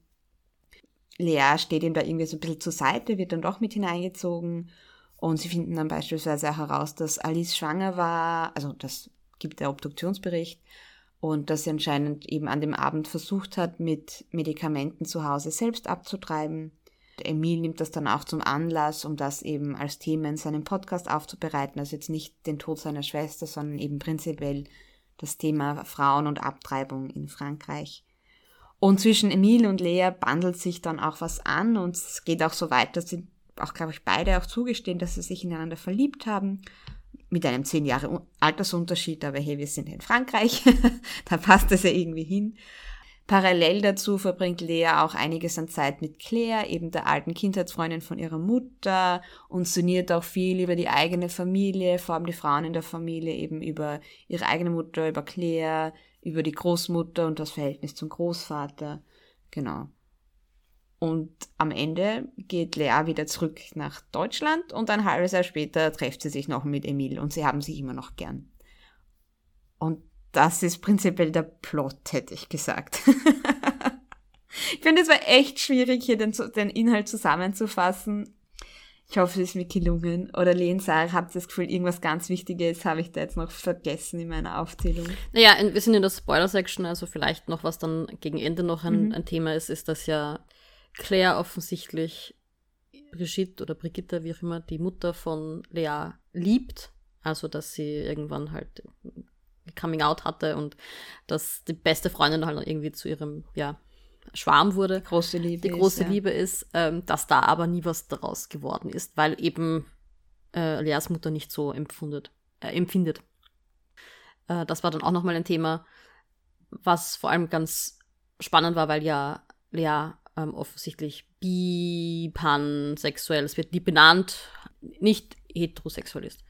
Lea steht ihm da irgendwie so ein bisschen zur Seite, wird dann doch mit hineingezogen. Und sie finden dann beispielsweise auch heraus, dass Alice schwanger war. Also das gibt der Obduktionsbericht und dass sie anscheinend eben an dem Abend versucht hat, mit Medikamenten zu Hause selbst abzutreiben. Emil nimmt das dann auch zum Anlass, um das eben als Thema in seinem Podcast aufzubereiten. Also jetzt nicht den Tod seiner Schwester, sondern eben prinzipiell das Thema Frauen und Abtreibung in Frankreich. Und zwischen Emil und Lea bandelt sich dann auch was an und es geht auch so weit, dass sie auch, glaube ich, beide auch zugestehen, dass sie sich ineinander verliebt haben mit einem zehn Jahre Altersunterschied, aber hey, wir sind in Frankreich, <laughs> da passt das ja irgendwie hin. Parallel dazu verbringt Lea auch einiges an Zeit mit Claire, eben der alten Kindheitsfreundin von ihrer Mutter, und sinniert auch viel über die eigene Familie, vor allem die Frauen in der Familie, eben über ihre eigene Mutter, über Claire, über die Großmutter und das Verhältnis zum Großvater. Genau. Und am Ende geht Lea wieder zurück nach Deutschland und ein halbes Jahr später trifft sie sich noch mit Emil und sie haben sich immer noch gern. Und das ist prinzipiell der Plot, hätte ich gesagt. <laughs> ich finde, es war echt schwierig, hier den, den, Inhalt zusammenzufassen. Ich hoffe, es ist mir gelungen. Oder Lehn, Sarah, habt ihr das Gefühl, irgendwas ganz Wichtiges habe ich da jetzt noch vergessen in meiner Aufzählung? Naja, wir sind in der Spoiler-Section, also vielleicht noch, was dann gegen Ende noch ein, mhm. ein Thema ist, ist, dass ja Claire offensichtlich Brigitte oder Brigitte, wie auch immer, die Mutter von Lea liebt. Also, dass sie irgendwann halt Coming Out hatte und dass die beste Freundin halt irgendwie zu ihrem, ja, Schwarm wurde. Große Liebe. Die große ist, Liebe ist, ähm, dass da aber nie was daraus geworden ist, weil eben äh, Leas Mutter nicht so empfundet, äh, empfindet. Äh, das war dann auch nochmal ein Thema, was vor allem ganz spannend war, weil ja Lea ähm, offensichtlich bi, pansexuell, es wird nie benannt, nicht heterosexuell ist.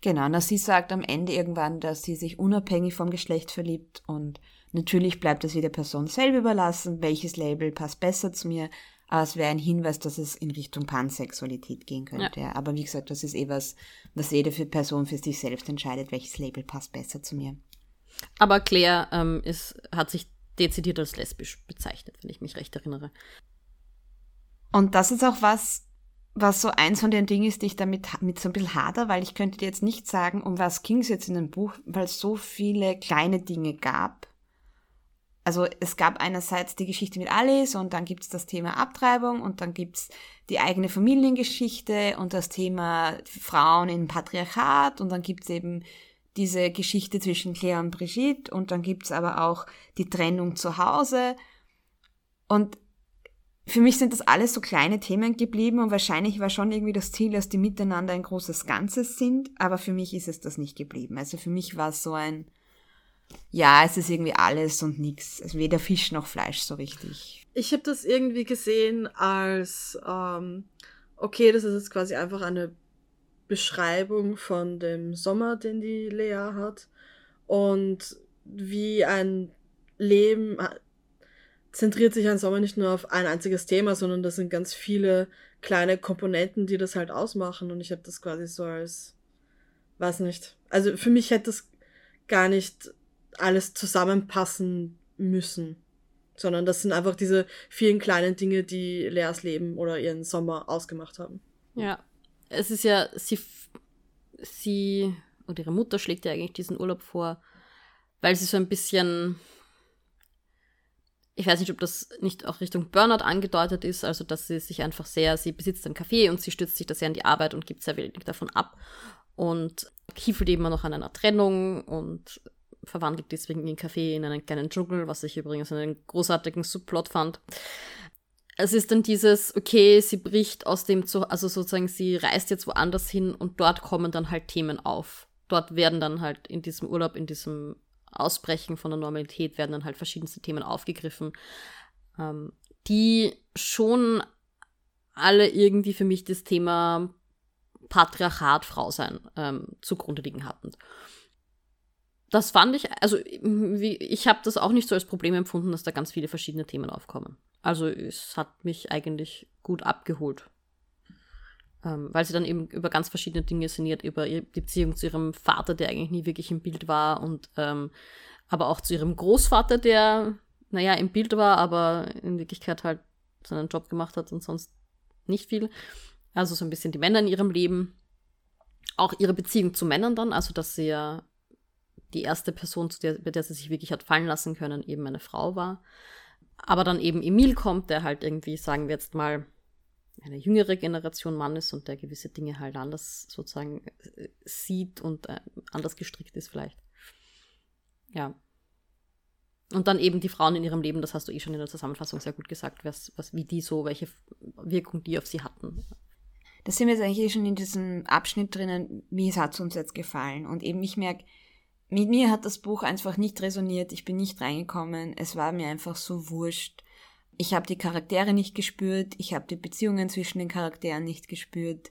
Genau, na, sie sagt am Ende irgendwann, dass sie sich unabhängig vom Geschlecht verliebt und natürlich bleibt es jeder Person selber überlassen, welches Label passt besser zu mir, aber es wäre ein Hinweis, dass es in Richtung Pansexualität gehen könnte. Ja. Aber wie gesagt, das ist eh was, was jede Person für sich selbst entscheidet, welches Label passt besser zu mir. Aber Claire ähm, ist, hat sich dezidiert als lesbisch bezeichnet, wenn ich mich recht erinnere. Und das ist auch was, was so eins von den Dingen ist, die ich damit mit so ein bisschen hader, weil ich könnte dir jetzt nicht sagen, um was ging es jetzt in dem Buch, weil es so viele kleine Dinge gab. Also es gab einerseits die Geschichte mit Alice und dann gibt es das Thema Abtreibung und dann gibt es die eigene Familiengeschichte und das Thema Frauen im Patriarchat und dann gibt es eben diese Geschichte zwischen Claire und Brigitte und dann gibt es aber auch die Trennung zu Hause. Und für mich sind das alles so kleine Themen geblieben und wahrscheinlich war schon irgendwie das Ziel, dass die miteinander ein großes Ganzes sind, aber für mich ist es das nicht geblieben. Also für mich war es so ein, ja, es ist irgendwie alles und nichts. Also weder Fisch noch Fleisch so richtig. Ich habe das irgendwie gesehen als, ähm, okay, das ist jetzt quasi einfach eine Beschreibung von dem Sommer, den die Lea hat und wie ein Leben zentriert sich ein Sommer nicht nur auf ein einziges Thema, sondern das sind ganz viele kleine Komponenten, die das halt ausmachen. Und ich habe das quasi so als, weiß nicht. Also für mich hätte das gar nicht alles zusammenpassen müssen, sondern das sind einfach diese vielen kleinen Dinge, die Leas Leben oder ihren Sommer ausgemacht haben. Ja, es ist ja, sie, sie und ihre Mutter schlägt ja eigentlich diesen Urlaub vor, weil sie so ein bisschen ich weiß nicht, ob das nicht auch Richtung Burnout angedeutet ist, also dass sie sich einfach sehr, sie besitzt ein Café und sie stützt sich da sehr an die Arbeit und gibt sehr wenig davon ab und kiefelt immer noch an einer Trennung und verwandelt deswegen ihren Café in einen kleinen Dschungel, was ich übrigens einen großartigen Subplot fand. Es ist dann dieses, okay, sie bricht aus dem, zu, also sozusagen, sie reist jetzt woanders hin und dort kommen dann halt Themen auf. Dort werden dann halt in diesem Urlaub, in diesem Ausbrechen von der Normalität werden dann halt verschiedenste Themen aufgegriffen, ähm, die schon alle irgendwie für mich das Thema Patriarchat, Frau sein ähm, zugrunde liegen hatten. Das fand ich, also wie, ich habe das auch nicht so als Problem empfunden, dass da ganz viele verschiedene Themen aufkommen. Also es hat mich eigentlich gut abgeholt. Ähm, weil sie dann eben über ganz verschiedene Dinge sinniert, über die Beziehung zu ihrem Vater, der eigentlich nie wirklich im Bild war, und ähm, aber auch zu ihrem Großvater, der, naja, im Bild war, aber in Wirklichkeit halt seinen Job gemacht hat und sonst nicht viel. Also so ein bisschen die Männer in ihrem Leben. Auch ihre Beziehung zu Männern dann, also dass sie ja die erste Person, zu der, bei der sie sich wirklich hat fallen lassen können, eben eine Frau war. Aber dann eben Emil kommt, der halt irgendwie, sagen wir jetzt mal, eine jüngere Generation Mann ist und der gewisse Dinge halt anders sozusagen äh, sieht und äh, anders gestrickt ist vielleicht. Ja. Und dann eben die Frauen in ihrem Leben, das hast du eh schon in der Zusammenfassung sehr gut gesagt, was, was, wie die so, welche Wirkung die auf sie hatten. das sind wir jetzt eigentlich eh schon in diesem Abschnitt drinnen, wie hat es uns jetzt gefallen. Und eben ich merke, mit mir hat das Buch einfach nicht resoniert, ich bin nicht reingekommen, es war mir einfach so wurscht. Ich habe die Charaktere nicht gespürt, ich habe die Beziehungen zwischen den Charakteren nicht gespürt.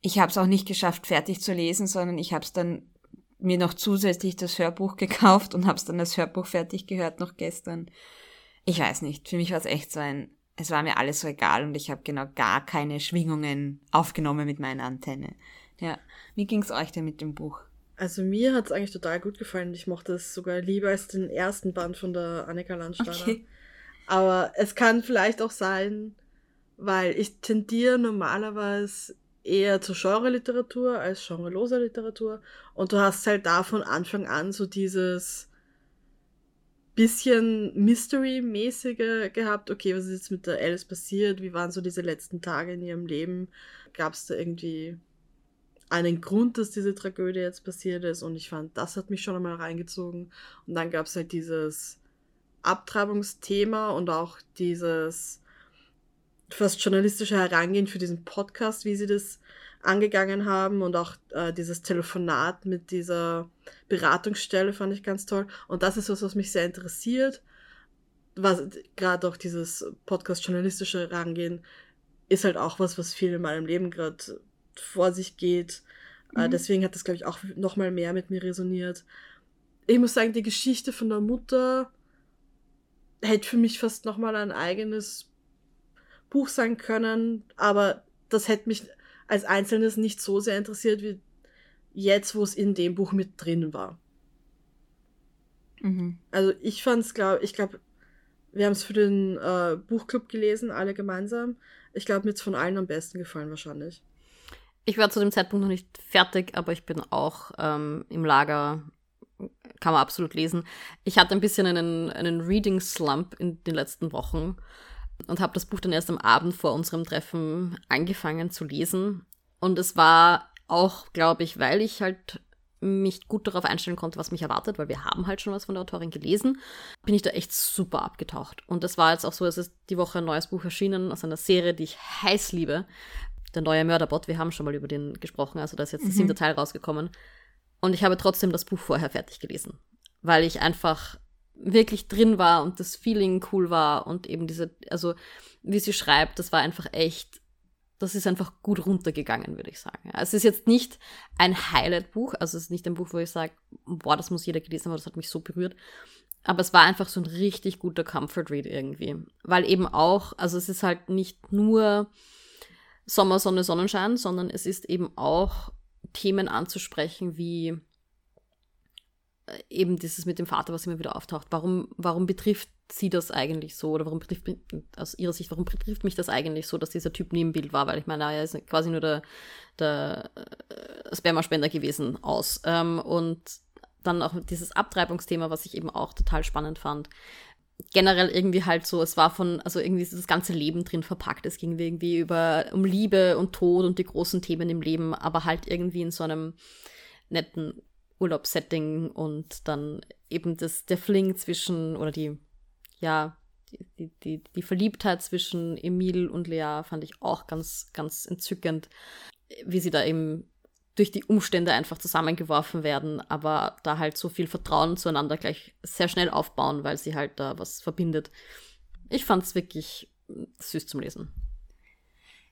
Ich habe es auch nicht geschafft, fertig zu lesen, sondern ich habe es dann mir noch zusätzlich das Hörbuch gekauft und habe es dann das Hörbuch fertig gehört noch gestern. Ich weiß nicht, für mich war es echt so ein, es war mir alles so egal und ich habe genau gar keine Schwingungen aufgenommen mit meiner Antenne. Ja, wie ging's euch denn mit dem Buch? Also mir hat es eigentlich total gut gefallen. Ich mochte es sogar lieber als den ersten Band von der Annika Landsteiner. Okay. Aber es kann vielleicht auch sein, weil ich tendiere normalerweise eher zur Genre-Literatur als genreloser Literatur. Und du hast halt da von Anfang an so dieses bisschen Mystery-mäßige gehabt. Okay, was ist jetzt mit der Alice passiert? Wie waren so diese letzten Tage in ihrem Leben? Gab es da irgendwie einen Grund, dass diese Tragödie jetzt passiert ist? Und ich fand, das hat mich schon einmal reingezogen. Und dann gab es halt dieses Abtreibungsthema und auch dieses fast journalistische Herangehen für diesen Podcast, wie sie das angegangen haben und auch äh, dieses Telefonat mit dieser Beratungsstelle fand ich ganz toll. Und das ist was, was mich sehr interessiert. Was gerade auch dieses Podcast journalistische Herangehen ist halt auch was, was viel in meinem Leben gerade vor sich geht. Äh, mhm. Deswegen hat das, glaube ich, auch noch mal mehr mit mir resoniert. Ich muss sagen, die Geschichte von der Mutter hätte für mich fast noch mal ein eigenes Buch sein können, aber das hätte mich als Einzelnes nicht so sehr interessiert wie jetzt, wo es in dem Buch mit drin war. Mhm. Also ich fand es, glaube ich, glaube, wir haben es für den äh, Buchclub gelesen, alle gemeinsam. Ich glaube, mir es von allen am besten gefallen wahrscheinlich. Ich war zu dem Zeitpunkt noch nicht fertig, aber ich bin auch ähm, im Lager, kann man absolut lesen. Ich hatte ein bisschen einen, einen Reading-Slump in den letzten Wochen und habe das Buch dann erst am Abend vor unserem Treffen angefangen zu lesen. Und es war auch, glaube ich, weil ich halt mich gut darauf einstellen konnte, was mich erwartet, weil wir haben halt schon was von der Autorin gelesen, bin ich da echt super abgetaucht. Und das war jetzt auch so, es ist die Woche ein neues Buch erschienen aus einer Serie, die ich heiß liebe. Der neue Mörderbot, wir haben schon mal über den gesprochen, also da ist jetzt mhm. der siebte Teil rausgekommen. Und ich habe trotzdem das Buch vorher fertig gelesen, weil ich einfach wirklich drin war und das Feeling cool war und eben diese, also wie sie schreibt, das war einfach echt, das ist einfach gut runtergegangen, würde ich sagen. Es ist jetzt nicht ein Highlight-Buch, also es ist nicht ein Buch, wo ich sage, boah, das muss jeder gelesen haben, das hat mich so berührt. Aber es war einfach so ein richtig guter Comfort-Read irgendwie. Weil eben auch, also es ist halt nicht nur Sommer, Sonne, Sonnenschein, sondern es ist eben auch Themen anzusprechen wie äh, eben dieses mit dem Vater, was immer wieder auftaucht. Warum, warum betrifft sie das eigentlich so? Oder warum betrifft aus ihrer Sicht, warum betrifft mich das eigentlich so, dass dieser Typ nie im Bild war? Weil ich meine, er ist quasi nur der, der äh, Spermaspender gewesen aus. Ähm, und dann auch dieses Abtreibungsthema, was ich eben auch total spannend fand. Generell irgendwie halt so, es war von, also irgendwie ist das ganze Leben drin verpackt. Es ging irgendwie über um Liebe und Tod und die großen Themen im Leben, aber halt irgendwie in so einem netten Urlaubssetting und dann eben das, der Fling zwischen, oder die, ja, die, die, die Verliebtheit zwischen Emil und Lea fand ich auch ganz, ganz entzückend, wie sie da eben durch die Umstände einfach zusammengeworfen werden, aber da halt so viel Vertrauen zueinander gleich sehr schnell aufbauen, weil sie halt da was verbindet. Ich fand es wirklich süß zum Lesen.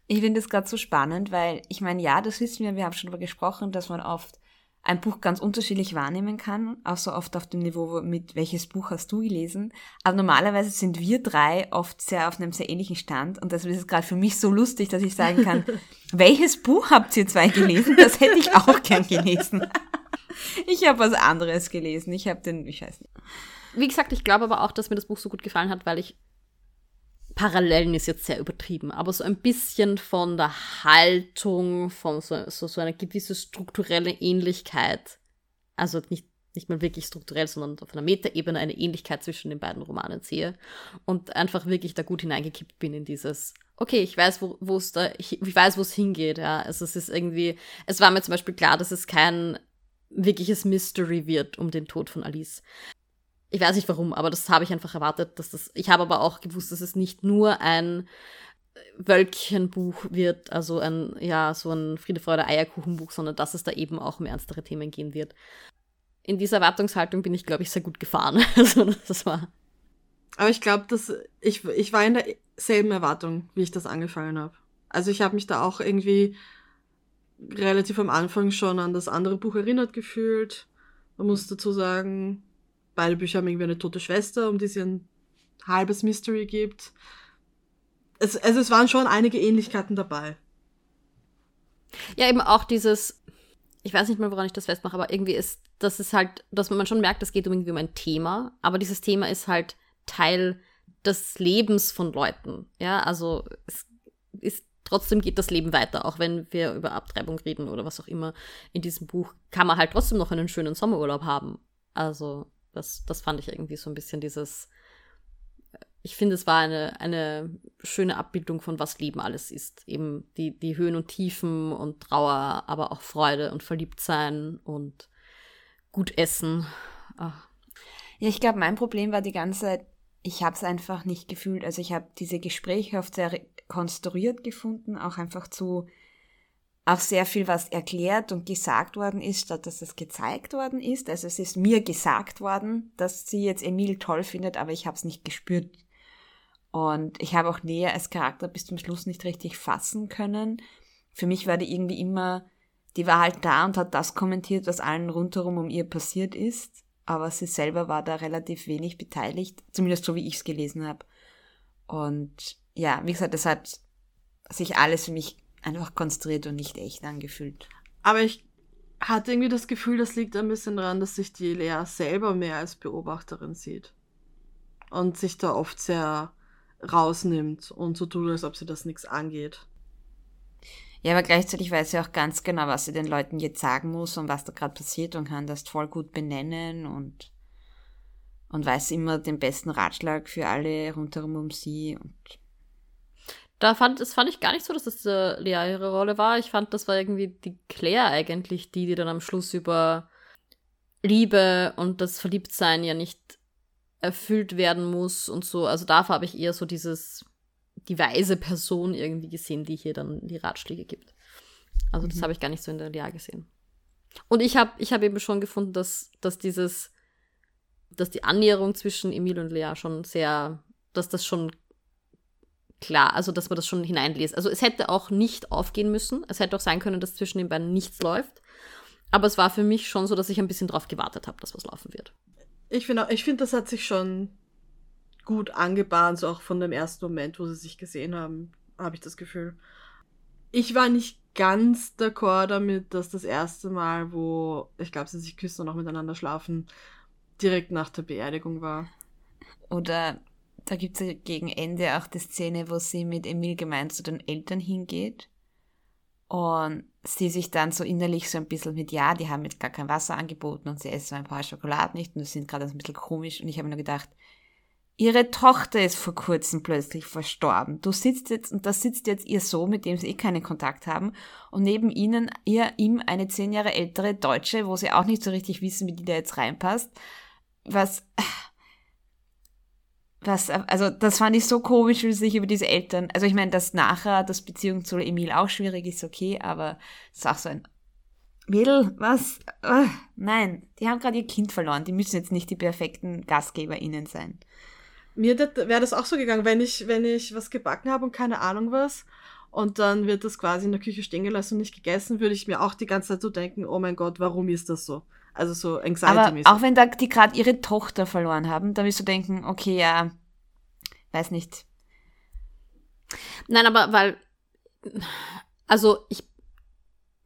Ich finde es gerade so spannend, weil ich meine, ja, das wissen wir, wir haben schon darüber gesprochen, dass man oft ein Buch ganz unterschiedlich wahrnehmen kann, auch so oft auf dem Niveau, mit welches Buch hast du gelesen. Aber normalerweise sind wir drei oft sehr auf einem sehr ähnlichen Stand und deshalb ist es gerade für mich so lustig, dass ich sagen kann, <laughs> welches Buch habt ihr zwei gelesen? Das hätte ich auch gern gelesen. <laughs> ich habe was anderes gelesen. Ich habe den, ich weiß nicht. Wie gesagt, ich glaube aber auch, dass mir das Buch so gut gefallen hat, weil ich Parallelen ist jetzt sehr übertrieben, aber so ein bisschen von der Haltung, von so, so, so einer gewisse strukturelle Ähnlichkeit, also nicht, nicht mal wirklich strukturell, sondern auf einer Metaebene eine Ähnlichkeit zwischen den beiden Romanen sehe und einfach wirklich da gut hineingekippt bin in dieses, okay, ich weiß, wo es da, ich, ich weiß, wo es hingeht, ja. Also es ist irgendwie, es war mir zum Beispiel klar, dass es kein wirkliches Mystery wird um den Tod von Alice. Ich weiß nicht warum, aber das habe ich einfach erwartet, dass das. Ich habe aber auch gewusst, dass es nicht nur ein Wölkchenbuch wird, also ein, ja, so ein Friede, Freude, Eierkuchenbuch, sondern dass es da eben auch um ernstere Themen gehen wird. In dieser Erwartungshaltung bin ich, glaube ich, sehr gut gefahren. <laughs> Also, das war. Aber ich glaube, dass ich, ich war in derselben Erwartung, wie ich das angefangen habe. Also ich habe mich da auch irgendwie relativ am Anfang schon an das andere Buch erinnert gefühlt. Man muss dazu sagen, beide Bücher haben irgendwie eine tote Schwester, um die es ein halbes Mystery gibt. Es, also es waren schon einige Ähnlichkeiten dabei. Ja, eben auch dieses, ich weiß nicht mehr, woran ich das festmache, aber irgendwie ist, das ist halt, dass man schon merkt, es geht irgendwie um ein Thema, aber dieses Thema ist halt Teil des Lebens von Leuten. Ja, also es ist trotzdem geht das Leben weiter, auch wenn wir über Abtreibung reden oder was auch immer in diesem Buch, kann man halt trotzdem noch einen schönen Sommerurlaub haben. Also, das, das fand ich irgendwie so ein bisschen dieses. Ich finde, es war eine, eine schöne Abbildung von was Leben alles ist. Eben die, die Höhen und Tiefen und Trauer, aber auch Freude und Verliebtsein und gut essen. Ach. Ja, ich glaube, mein Problem war die ganze Zeit, ich habe es einfach nicht gefühlt. Also ich habe diese Gespräche oft sehr konstruiert gefunden, auch einfach zu auch sehr viel, was erklärt und gesagt worden ist, statt dass es gezeigt worden ist. Also es ist mir gesagt worden, dass sie jetzt Emil toll findet, aber ich habe es nicht gespürt. Und ich habe auch Näher als Charakter bis zum Schluss nicht richtig fassen können. Für mich war die irgendwie immer, die war halt da und hat das kommentiert, was allen rundherum um ihr passiert ist aber sie selber war da relativ wenig beteiligt, zumindest so wie ich es gelesen habe. Und ja, wie gesagt, es hat sich alles für mich einfach konstruiert und nicht echt angefühlt. Aber ich hatte irgendwie das Gefühl, das liegt ein bisschen daran, dass sich die Lea selber mehr als Beobachterin sieht. Und sich da oft sehr rausnimmt und so tut, als ob sie das nichts angeht. Ja, aber gleichzeitig weiß sie auch ganz genau, was sie den Leuten jetzt sagen muss und was da gerade passiert und kann das voll gut benennen und, und weiß immer den besten Ratschlag für alle rundherum um sie und da fand, das fand ich gar nicht so, dass das äh, Lea ihre Rolle war. Ich fand, das war irgendwie die Claire eigentlich, die, die dann am Schluss über Liebe und das Verliebtsein ja nicht erfüllt werden muss und so. Also dafür habe ich eher so dieses die weise Person irgendwie gesehen, die hier dann die Ratschläge gibt. Also das mhm. habe ich gar nicht so in der Lea gesehen. Und ich habe ich hab eben schon gefunden, dass, dass dieses, dass die Annäherung zwischen Emil und Lea schon sehr, dass das schon klar, also dass man das schon hineinliest. Also es hätte auch nicht aufgehen müssen. Es hätte auch sein können, dass zwischen den beiden nichts läuft. Aber es war für mich schon so, dass ich ein bisschen drauf gewartet habe, dass was laufen wird. Ich finde, ich finde, das hat sich schon gut angebahnt, so auch von dem ersten Moment, wo sie sich gesehen haben, habe ich das Gefühl. Ich war nicht ganz d'accord damit, dass das erste Mal, wo ich glaube, sie sich küssen und auch miteinander schlafen, direkt nach der Beerdigung war. Oder da gibt es ja gegen Ende auch die Szene, wo sie mit Emil gemeint zu den Eltern hingeht und sie sich dann so innerlich so ein bisschen mit, ja, die haben jetzt gar kein Wasser angeboten und sie essen ein paar Schokoladen nicht und das sind gerade ein bisschen komisch und ich habe mir nur gedacht, Ihre Tochter ist vor kurzem plötzlich verstorben. Du sitzt jetzt, und da sitzt jetzt ihr Sohn, mit dem sie eh keinen Kontakt haben, und neben ihnen, ihr, ihm eine zehn Jahre ältere Deutsche, wo sie auch nicht so richtig wissen, wie die da jetzt reinpasst. Was, was, also, das fand ich so komisch, wie sie sich über diese Eltern, also ich meine, dass nachher das Beziehung zu Emil auch schwierig ist, okay, aber es ist auch so ein, Mädel, was? Oh, nein, die haben gerade ihr Kind verloren, die müssen jetzt nicht die perfekten GastgeberInnen sein. Mir wäre das auch so gegangen, wenn ich, wenn ich was gebacken habe und keine Ahnung was und dann wird das quasi in der Küche stehen gelassen und nicht gegessen, würde ich mir auch die ganze Zeit so denken, oh mein Gott, warum ist das so? Also so anxiety Aber auch wenn da die gerade ihre Tochter verloren haben, dann wirst du denken, okay, ja, weiß nicht. Nein, aber weil, also ich,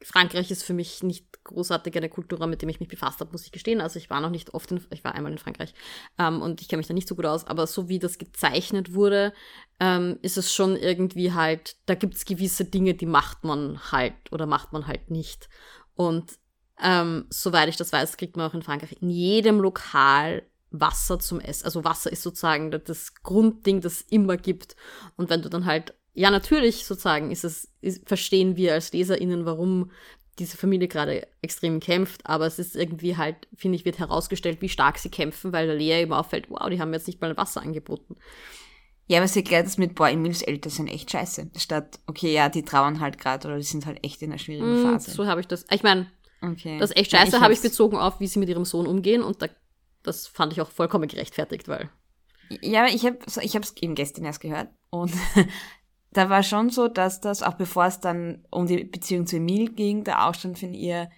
Frankreich ist für mich nicht großartig eine Kultur, mit dem ich mich befasst habe, muss ich gestehen. Also ich war noch nicht oft in, ich war einmal in Frankreich ähm, und ich kenne mich da nicht so gut aus, aber so wie das gezeichnet wurde, ähm, ist es schon irgendwie halt, da gibt es gewisse Dinge, die macht man halt oder macht man halt nicht. Und ähm, soweit ich das weiß, kriegt man auch in Frankreich in jedem Lokal Wasser zum Essen. Also Wasser ist sozusagen das Grundding, das es immer gibt. Und wenn du dann halt ja, natürlich sozusagen ist es, ist, verstehen wir als LeserInnen, warum diese Familie gerade extrem kämpft, aber es ist irgendwie halt, finde ich, wird herausgestellt, wie stark sie kämpfen, weil der Lea eben auffällt, wow, die haben jetzt nicht mal Wasser angeboten. Ja, aber sie erklärt das mit, boah, Emils Eltern sind echt scheiße. Statt, okay, ja, die trauern halt gerade oder die sind halt echt in einer schwierigen Mm, Phase. So habe ich das. Ich meine, okay. das echt Ja, scheiße habe ich bezogen auf, wie sie mit ihrem Sohn umgehen und da, das fand ich auch vollkommen gerechtfertigt, weil Ja, aber ich habe ich hab's eben gestern erst gehört und <laughs> da war schon so, dass das, auch bevor es dann um die Beziehung zu Emil ging, der Aufstand von ihr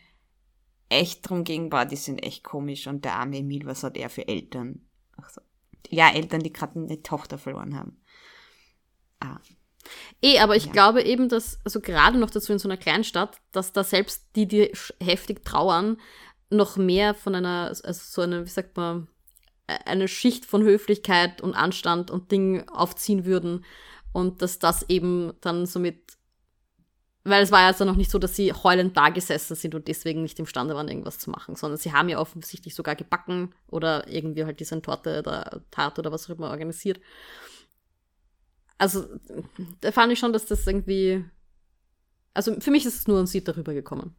echt drum ging, boah, die sind echt komisch und der arme Emil, was hat er für Eltern? Ach so. Ja, Eltern, die gerade eine Tochter verloren haben. Ah, Eh, aber ich Ja. glaube eben, dass, also gerade noch dazu in so einer Kleinstadt, dass da selbst die, die heftig trauern, noch mehr von einer, also so eine, wie sagt man, eine Schicht von Höflichkeit und Anstand und Ding aufziehen würden. Und dass das eben dann so mit, weil es war ja also noch nicht so, dass sie heulend da gesessen sind und deswegen nicht imstande waren, irgendwas zu machen, sondern sie haben ja offensichtlich sogar gebacken oder irgendwie halt diese Torte oder Tart oder was auch immer organisiert. Also, da fand ich schon, dass das irgendwie. Also, für mich ist es nur ein Sieg darüber gekommen.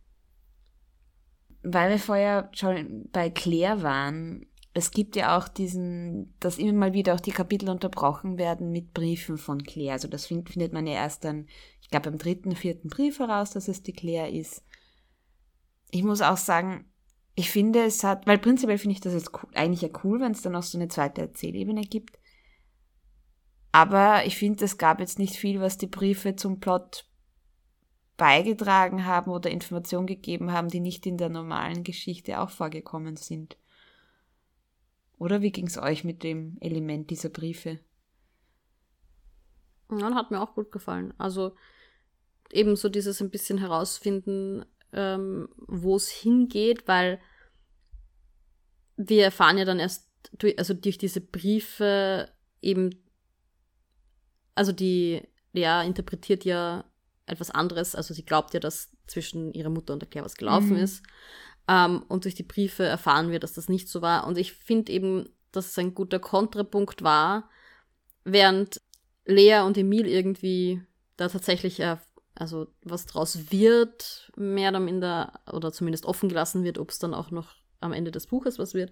weil wir vorher schon bei Claire waren, es gibt ja auch diesen, dass immer mal wieder auch die Kapitel unterbrochen werden mit Briefen von Claire. Also das find, findet man ja erst dann, ich glaube, beim dritten, vierten Brief heraus, dass es die Claire ist. Ich muss auch sagen, ich finde, es hat, weil prinzipiell finde ich das jetzt eigentlich ja cool, wenn es dann auch so eine zweite Erzählebene gibt. Aber ich finde, es gab jetzt nicht viel, was die Briefe zum Plot beigetragen haben oder Informationen gegeben haben, die nicht in der normalen Geschichte auch vorgekommen sind. Oder wie ging es euch mit dem Element dieser Briefe? Ja, hat mir auch gut gefallen. Also, ebenso dieses ein bisschen herausfinden, ähm, wo es hingeht, weil wir erfahren ja dann erst, durch, also durch diese Briefe eben, also die Lea interpretiert ja etwas anderes, also sie glaubt ja, dass zwischen ihrer Mutter und der Claire was gelaufen Mhm. ist. Ähm, und durch die Briefe erfahren wir, dass das nicht so war. Und ich finde eben, dass es ein guter Kontrapunkt war, während Lea und Emil irgendwie da tatsächlich äh, also was draus wird, mehr oder minder, oder zumindest offen gelassen wird, ob es dann auch noch am Ende des Buches was wird,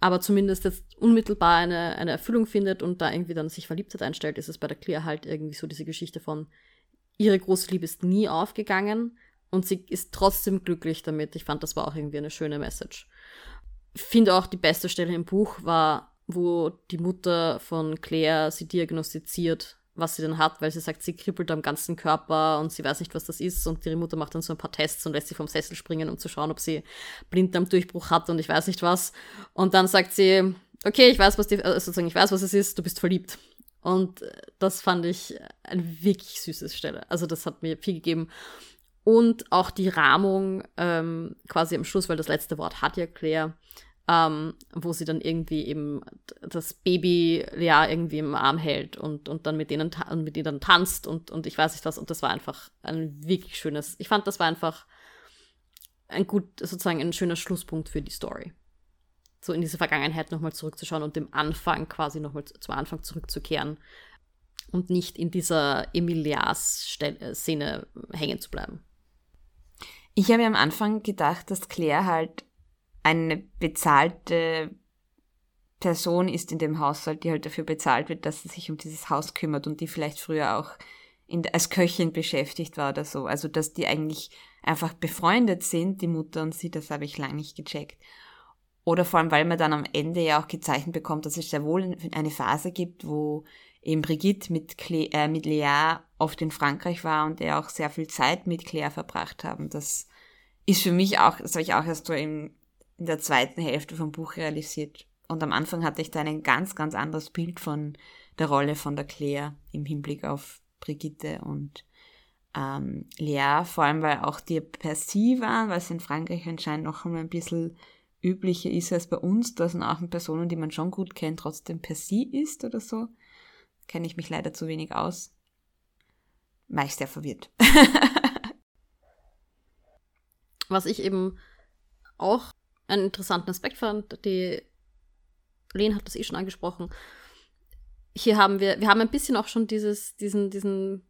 aber zumindest jetzt unmittelbar eine, eine Erfüllung findet und da irgendwie dann sich Verliebtheit einstellt, ist es bei der Claire halt irgendwie so diese Geschichte von, ihre große Liebe ist nie aufgegangen und sie ist trotzdem glücklich damit. Ich fand, das war auch irgendwie eine schöne Message. Finde auch die beste Stelle im Buch war, wo die Mutter von Claire sie diagnostiziert, was sie denn hat, weil sie sagt, sie kribbelt am ganzen Körper und sie weiß nicht, was das ist. Und ihre Mutter macht dann so ein paar Tests und lässt sie vom Sessel springen, um zu schauen, ob sie Blinddarmdurchbruch hat und ich weiß nicht was. Und dann sagt sie, okay, ich weiß, was die, also sozusagen, ich weiß, was es ist, du bist verliebt. Und äh, das fand ich eine wirklich süße Stelle. Also das hat mir viel gegeben. Und auch die Rahmung ähm, quasi am Schluss, weil das letzte Wort hat ja Claire, ähm, wo sie dann irgendwie eben das Baby ja irgendwie im Arm hält und, und dann mit denen und mit denen tanzt und, und ich weiß nicht was. Und das war einfach ein wirklich schönes, ich fand, das war einfach ein gut, sozusagen ein schöner Schlusspunkt für die Story. So in diese Vergangenheit nochmal zurückzuschauen und dem Anfang quasi nochmal zum Anfang zurückzukehren und nicht in dieser Emilias-Szene hängen zu bleiben. Ich habe ja am Anfang gedacht, dass Claire halt eine bezahlte Person ist in dem Haushalt, die halt dafür bezahlt wird, dass sie sich um dieses Haus kümmert und die vielleicht früher auch in, als Köchin beschäftigt war oder so. Also, dass die eigentlich einfach befreundet sind, die Mutter und sie, das habe ich lange nicht gecheckt. Oder vor allem, weil man dann am Ende ja auch gezeichnet bekommt, dass es sehr wohl eine Phase gibt, wo eben Brigitte mit, Cle äh, mit Lea oft in Frankreich war und er auch sehr viel Zeit mit Claire verbracht haben. Das ist für mich auch, das habe ich auch erst so in, in der zweiten Hälfte vom Buch realisiert. Und am Anfang hatte ich da ein ganz, ganz anderes Bild von der Rolle von der Claire im Hinblick auf Brigitte und ähm, Lea, vor allem weil auch die per sie waren, was in Frankreich anscheinend noch einmal ein bisschen üblicher ist als bei uns, dass man auch Personen, die man schon gut kennt, trotzdem per sie ist oder so. Kenne ich mich leider zu wenig aus. War ich sehr verwirrt. <laughs> Was ich eben auch einen interessanten Aspekt fand, die Len hat das eh schon angesprochen. Hier haben wir, wir haben ein bisschen auch schon dieses, diesen, diesen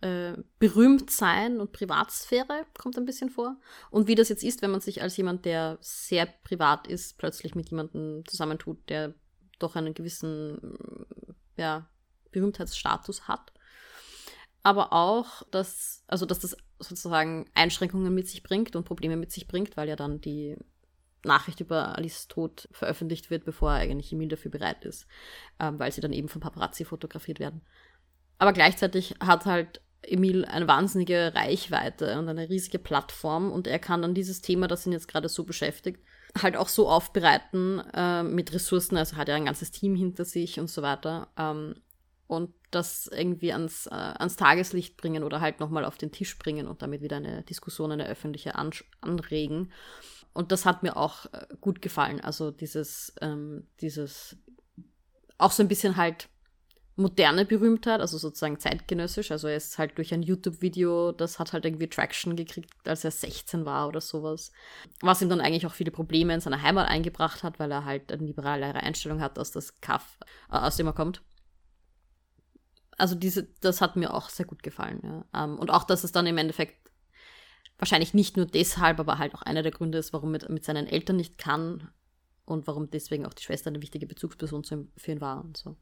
äh, Berühmtsein und Privatsphäre kommt ein bisschen vor. Und wie das jetzt ist, wenn man sich als jemand, der sehr privat ist, plötzlich mit jemandem zusammentut, der doch einen gewissen ja, Berühmtheitsstatus hat. Aber auch, dass, also dass das sozusagen Einschränkungen mit sich bringt und Probleme mit sich bringt, weil ja dann die Nachricht über Alice Tod veröffentlicht wird, bevor eigentlich Emil dafür bereit ist, ähm, weil sie dann eben von Paparazzi fotografiert werden. Aber gleichzeitig hat halt Emil eine wahnsinnige Reichweite und eine riesige Plattform und er kann dann dieses Thema, das ihn jetzt gerade so beschäftigt, halt auch so aufbereiten äh, mit Ressourcen, also hat er ein ganzes Team hinter sich und so weiter ähm, und das irgendwie ans, äh, ans Tageslicht bringen oder halt nochmal auf den Tisch bringen und damit wieder eine Diskussion, eine öffentliche an anregen. Und das hat mir auch äh, gut gefallen. Also dieses, ähm, dieses, auch so ein bisschen halt moderne Berühmtheit, also sozusagen zeitgenössisch. Also er ist halt durch ein YouTube-Video, das hat halt irgendwie Traction gekriegt, als er 16 war oder sowas. Was ihm dann eigentlich auch viele Probleme in seiner Heimat eingebracht hat, weil er halt eine liberalere Einstellung hat, aus das Kaff, äh, aus dem er kommt. Also diese, das hat mir auch sehr gut gefallen, ja. Ähm, und auch, dass es dann im Endeffekt wahrscheinlich nicht nur deshalb, aber halt auch einer der Gründe ist, warum er mit seinen Eltern nicht kann und warum deswegen auch die Schwester eine wichtige Bezugsperson für ihn war und so.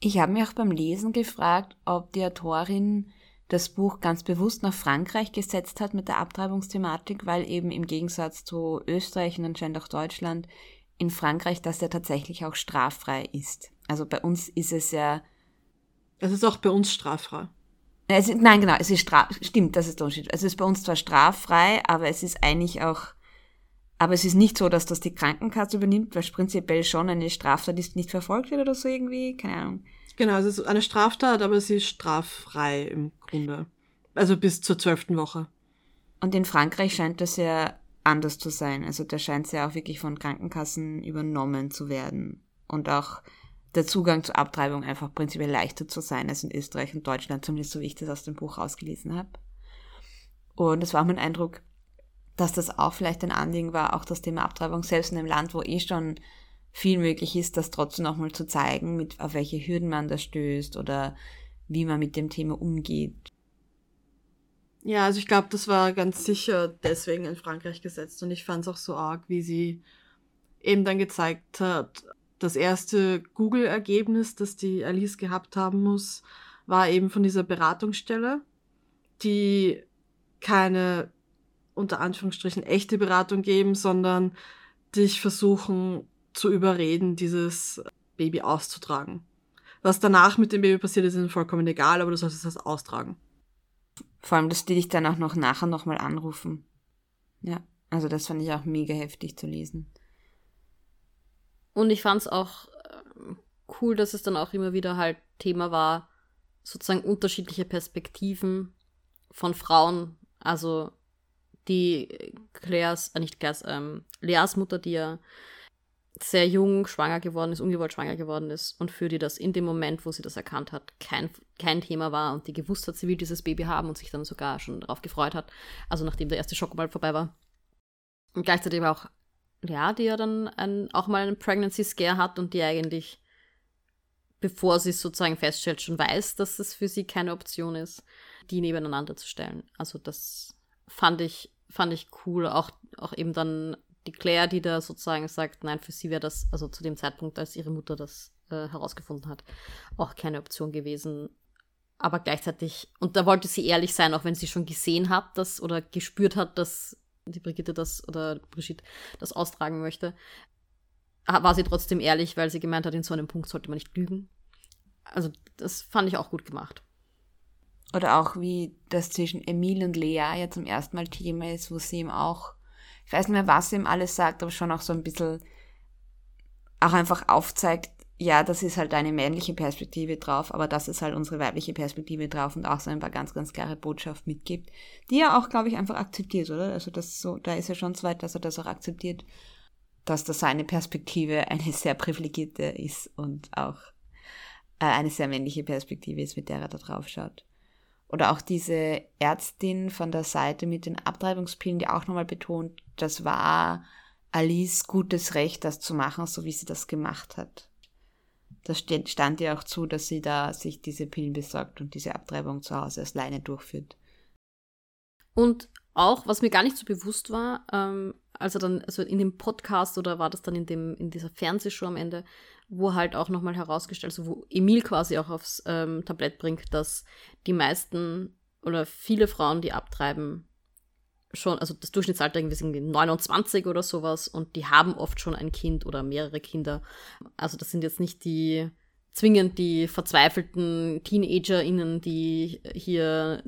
Ich habe mich auch beim Lesen gefragt, ob die Autorin das Buch ganz bewusst nach Frankreich gesetzt hat mit der Abtreibungsthematik, weil eben im Gegensatz zu Österreich und anscheinend auch Deutschland in Frankreich das ja tatsächlich auch straffrei ist. Also bei uns ist es ja. Es ist auch bei uns straffrei. Es ist, nein, genau, es ist straf, stimmt, das ist der Unterschied. Es ist bei uns zwar straffrei, aber es ist eigentlich auch, aber es ist nicht so, dass das die Krankenkasse übernimmt, weil es prinzipiell schon eine Straftat ist, die nicht verfolgt wird oder so irgendwie, keine Ahnung. Genau, es ist eine Straftat, aber sie ist straffrei im Grunde. Also bis zur zwölften Woche. Und in Frankreich scheint das ja anders zu sein. Also da scheint es ja auch wirklich von Krankenkassen übernommen zu werden. Und auch der Zugang zur Abtreibung einfach prinzipiell leichter zu sein als in Österreich und Deutschland, zumindest so wie ich das aus dem Buch ausgelesen habe. Und es war mein Eindruck, dass das auch vielleicht ein Anliegen war, auch das Thema Abtreibung, selbst in einem Land, wo eh schon viel möglich ist, das trotzdem nochmal zu zeigen, mit, auf welche Hürden man da stößt oder wie man mit dem Thema umgeht. Ja, also ich glaube, das war ganz sicher deswegen in Frankreich gesetzt und ich fand es auch so arg, wie sie eben dann gezeigt hat, das erste Google-Ergebnis, das die Alice gehabt haben muss, war eben von dieser Beratungsstelle, die keine unter Anführungsstrichen echte Beratung geben, sondern dich versuchen zu überreden, dieses Baby auszutragen. Was danach mit dem Baby passiert, ist ihnen vollkommen egal, aber du solltest das austragen. Vor allem, dass die dich dann auch noch nachher nochmal anrufen. Ja, also das fand ich auch mega heftig zu lesen. Und ich fand es auch äh, cool, dass es dann auch immer wieder halt Thema war, sozusagen unterschiedliche Perspektiven von Frauen. Also die Claires, äh nicht Claires, ähm, Leas Mutter, die ja sehr jung schwanger geworden ist, ungewollt schwanger geworden ist und für die das in dem Moment, wo sie das erkannt hat, kein, kein Thema war und die gewusst hat, sie will dieses Baby haben und sich dann sogar schon darauf gefreut hat, also nachdem der erste Schock mal vorbei war. Und gleichzeitig auch ja, die ja dann ein, auch mal einen Pregnancy Scare hat und die eigentlich, bevor sie es sozusagen feststellt, schon weiß, dass es für sie keine Option ist, die nebeneinander zu stellen. Also das fand ich, fand ich cool. Auch, auch eben dann die Claire, die da sozusagen sagt, nein, für sie wäre das, also zu dem Zeitpunkt, als ihre Mutter das äh, herausgefunden hat, auch keine Option gewesen. Aber gleichzeitig, und da wollte sie ehrlich sein, auch wenn sie schon gesehen hat, dass oder gespürt hat, dass die Brigitte das oder Brigitte das austragen möchte, war sie trotzdem ehrlich, weil sie gemeint hat, in so einem Punkt sollte man nicht lügen. Also das fand ich auch gut gemacht. Oder auch wie das zwischen Emil und Lea ja zum ersten Mal Thema ist, wo sie ihm auch, ich weiß nicht mehr, was sie ihm alles sagt, aber schon auch so ein bisschen auch einfach aufzeigt, ja, das ist halt eine männliche Perspektive drauf, aber das ist halt unsere weibliche Perspektive drauf und auch so ein paar ganz, ganz klare Botschaft mitgibt, die er auch, glaube ich, einfach akzeptiert, oder? Also das so, da ist er schon so weit, dass er das auch akzeptiert, dass das seine Perspektive <laughs> eine sehr privilegierte ist und auch äh, eine sehr männliche Perspektive ist, mit der er da drauf schaut. Oder auch diese Ärztin von der Seite mit den Abtreibungspillen, die auch nochmal betont, das war Alice gutes Recht, das zu machen, so wie sie das gemacht hat das stand ihr auch zu, dass sie da sich diese Pillen besorgt und diese Abtreibung zu Hause als Leine durchführt. Und auch, was mir gar nicht so bewusst war, ähm, also dann, also in dem Podcast oder war das dann in dem, in dieser Fernsehshow am Ende, wo halt auch nochmal herausgestellt, so wo Emil quasi auch aufs ähm, Tablett bringt, dass die meisten oder viele Frauen, die abtreiben, schon, also das Durchschnittsalter irgendwie ist irgendwie 29 oder sowas und die haben oft schon ein Kind oder mehrere Kinder. Also das sind jetzt nicht die zwingend die verzweifelten TeenagerInnen, die hier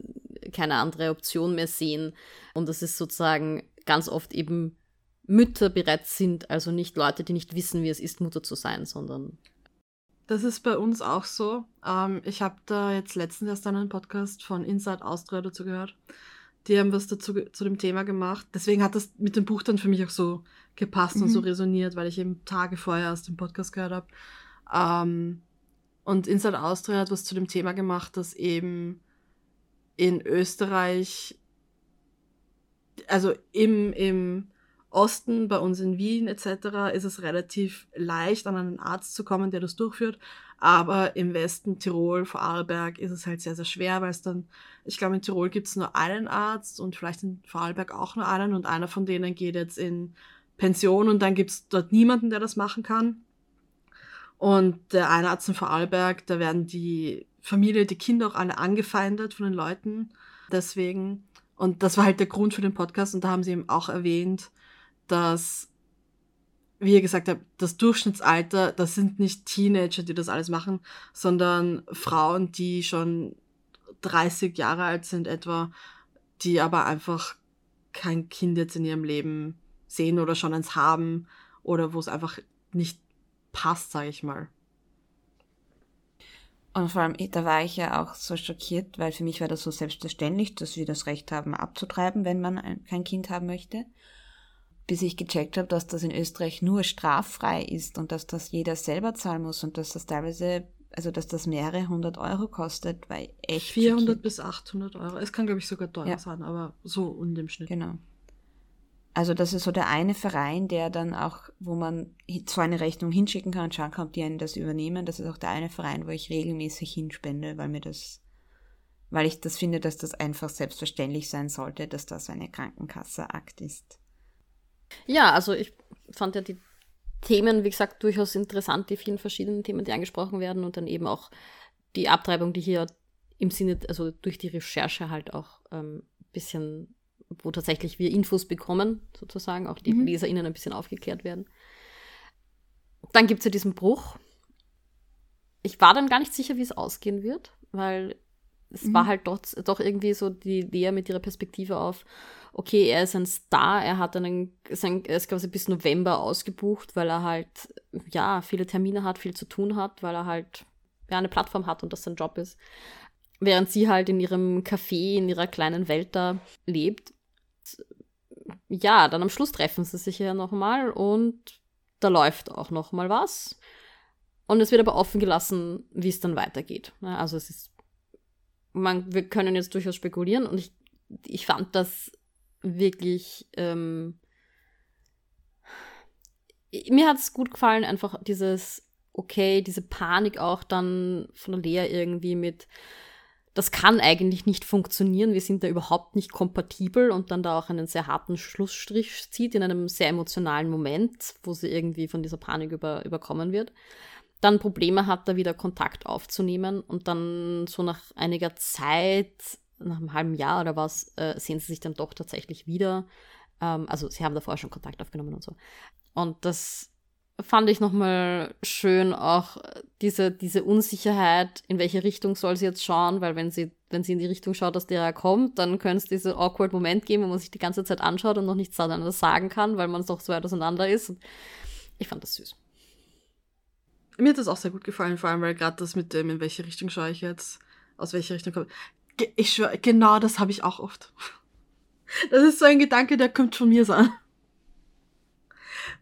keine andere Option mehr sehen. Und das ist sozusagen ganz oft eben Mütter bereits sind, also nicht Leute, die nicht wissen, wie es ist, Mutter zu sein, sondern. Das ist bei uns auch so. Ähm, ich habe da jetzt letztens erst einen Podcast von Inside Austria dazu gehört. Die haben was dazu zu dem Thema gemacht. Deswegen hat das mit dem Buch dann für mich auch so gepasst mhm. und so mhm. resoniert, weil ich eben Tage vorher aus dem Podcast gehört habe. Ähm, und Inside Austria hat was zu dem Thema gemacht, dass eben in Österreich, also im, im Osten, bei uns in Wien etc., ist es relativ leicht, an einen Arzt zu kommen, der das durchführt. Aber im Westen, Tirol, Vorarlberg, ist es halt sehr, sehr schwer, weil es dann, ich glaube, in Tirol gibt es nur einen Arzt und vielleicht in Vorarlberg auch nur einen und einer von denen geht jetzt in Pension und dann gibt es dort niemanden, der das machen kann. Und der eine Arzt in Vorarlberg, da werden die Familie, die Kinder auch alle angefeindet von den Leuten. Deswegen, und das war halt der Grund für den Podcast und da haben sie eben auch erwähnt, dass, wie ihr gesagt habt, das Durchschnittsalter, das sind nicht Teenager, die das alles machen, sondern Frauen, die schon 30 Jahre alt sind etwa, die aber einfach kein Kind jetzt in ihrem Leben sehen oder schon eins haben oder wo es einfach nicht passt, sage ich mal. Und vor allem, da war ich ja auch so schockiert, weil für mich war das so selbstverständlich, dass wir das Recht haben, abzutreiben, wenn man kein Kind haben möchte bis ich gecheckt habe, dass das in Österreich nur straffrei ist und dass das jeder selber zahlen muss und dass das teilweise, also dass das mehrere hundert Euro kostet, weil echt. 400 bis 800 Euro. Es kann, glaube ich, sogar teurer ja. sein, aber so und im Schnitt. Genau. Also das ist so der eine Verein, der dann auch, wo man so eine Rechnung hinschicken kann und schauen kann, ob die einen das übernehmen. Das ist auch der eine Verein, wo ich regelmäßig hinspende, weil mir das, weil ich das finde, dass das einfach selbstverständlich sein sollte, dass das eine Krankenkasse-Akt ist. Ja, also ich fand ja die Themen, wie gesagt, durchaus interessant, die vielen verschiedenen Themen, die angesprochen werden und dann eben auch die Abtreibung, die hier im Sinne, also durch die Recherche halt auch ein ähm, bisschen, wo tatsächlich wir Infos bekommen, sozusagen, auch die mhm. LeserInnen ein bisschen aufgeklärt werden. Dann gibt es ja diesen Bruch. Ich war dann gar nicht sicher, wie es ausgehen wird, weil es mhm. war halt doch, doch irgendwie so die Idee mit ihrer Perspektive auf, okay, er ist ein Star, er hat einen, sein, er ist quasi bis November ausgebucht, weil er halt, ja, viele Termine hat, viel zu tun hat, weil er halt, ja, eine Plattform hat und das sein Job ist. Während sie halt in ihrem Café, in ihrer kleinen Welt da lebt. Ja, dann am Schluss treffen sie sich ja nochmal und da läuft auch nochmal was. Und es wird aber offen gelassen, wie es dann weitergeht. Also es ist, man, wir können jetzt durchaus spekulieren und ich, ich fand das wirklich. Ähm, mir hat es gut gefallen, einfach dieses, okay, diese Panik auch dann von der Lea irgendwie mit, das kann eigentlich nicht funktionieren, wir sind da überhaupt nicht kompatibel und dann da auch einen sehr harten Schlussstrich zieht in einem sehr emotionalen Moment, wo sie irgendwie von dieser Panik über, überkommen wird. Dann Probleme hat, da wieder Kontakt aufzunehmen und dann so nach einiger Zeit nach einem halben Jahr oder was, äh, sehen sie sich dann doch tatsächlich wieder. Ähm, also sie haben davor schon Kontakt aufgenommen und so. Und das fand ich nochmal schön, auch diese, diese Unsicherheit, in welche Richtung soll sie jetzt schauen, weil wenn sie, wenn sie in die Richtung schaut, aus der er kommt, dann könnte es diesen awkward Moment geben, wo man sich die ganze Zeit anschaut und noch nichts anderes sagen kann, weil man doch so weit auseinander ist. ich fand das süß. Mir hat das auch sehr gut gefallen, vor allem weil gerade das mit dem, in welche Richtung schaue ich jetzt, aus welcher Richtung komme. Ich schwöre, genau das habe ich auch oft. Das ist so ein Gedanke, der kommt von mir sein.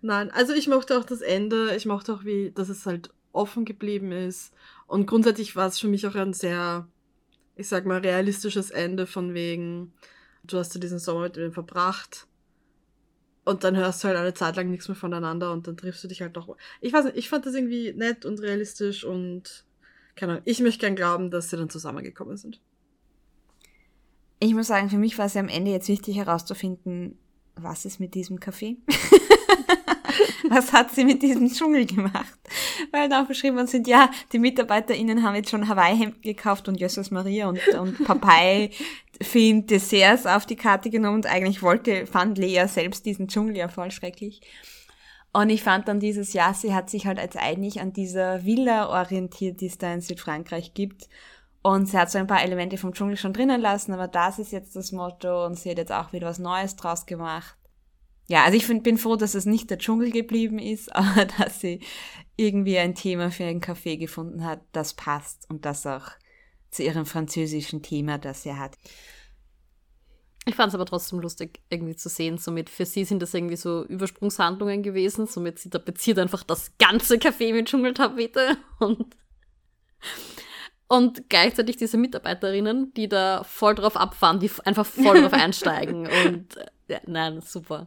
Nein, also ich mochte auch das Ende. Ich mochte auch, wie, dass es halt offen geblieben ist. Und grundsätzlich war es für mich auch ein sehr, ich sag mal, realistisches Ende von wegen, du hast ja diesen Sommer mit ihm verbracht. Und dann hörst du halt eine Zeit lang nichts mehr voneinander und dann triffst du dich halt doch. Ich weiß nicht, ich fand das irgendwie nett und realistisch und keine Ahnung, ich möchte gern glauben, dass sie dann zusammengekommen sind ich muss sagen, für mich war es ja am Ende jetzt wichtig herauszufinden, was ist mit diesem Kaffee? <laughs> was hat sie mit diesem Dschungel gemacht? Weil da beschrieben sind, ja, die MitarbeiterInnen haben jetzt schon Hawaii-Hemd gekauft und Jesus Maria und, und Papai für Desserts auf die Karte genommen und eigentlich wollte, fand Lea selbst diesen Dschungel ja voll schrecklich. Und ich fand dann dieses Jahr, sie hat sich halt als eigentlich an dieser Villa orientiert, die es da in Südfrankreich gibt. Und sie hat so ein paar Elemente vom Dschungel schon drinnen lassen, aber das ist jetzt das Motto und sie hat jetzt auch wieder was Neues draus gemacht. Ja, also ich find, bin froh, dass es nicht der Dschungel geblieben ist, <laughs> aber dass sie irgendwie ein Thema für einen Café gefunden hat, das passt und das auch zu ihrem französischen Thema, das sie hat. Ich fand es aber trotzdem lustig, irgendwie zu sehen. Somit für sie sind das irgendwie so Übersprungshandlungen gewesen. Somit sie tapeziert einfach das ganze Café mit Dschungeltapete <laughs> und, und gleichzeitig diese Mitarbeiterinnen, die da voll drauf abfahren, die einfach voll drauf <laughs> einsteigen. Und ja, nein, super.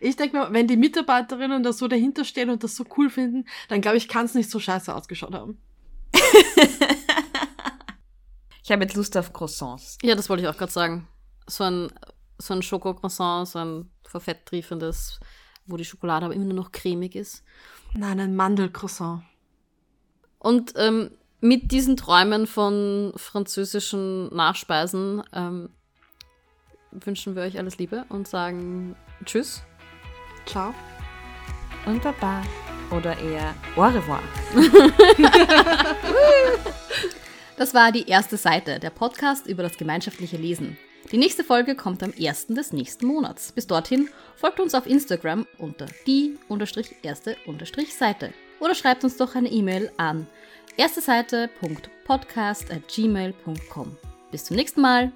Ich denke mal, wenn die Mitarbeiterinnen da so dahinter stehen und das so cool finden, dann glaube ich, kann es nicht so scheiße ausgeschaut haben. <laughs> Ich habe jetzt Lust auf Croissants. Ja, das wollte ich auch gerade sagen. So ein, so ein Schoko-Croissant, so ein verfetttriefendes, wo die Schokolade aber immer nur noch cremig ist. Nein, ein Mandelcroissant. Und ähm, mit diesen Träumen von französischen Nachspeisen ähm, wünschen wir euch alles Liebe und sagen Tschüss. Ciao. Und Baba. Oder eher Au revoir. <laughs> Das war die erste Seite, der Podcast über das gemeinschaftliche Lesen. Die nächste Folge kommt am 1. des nächsten Monats. Bis dorthin folgt uns auf Instagram unter die-erste-seite oder schreibt uns doch eine E-Mail an ersteseite.podcast.gmail.com. Bis zum nächsten Mal.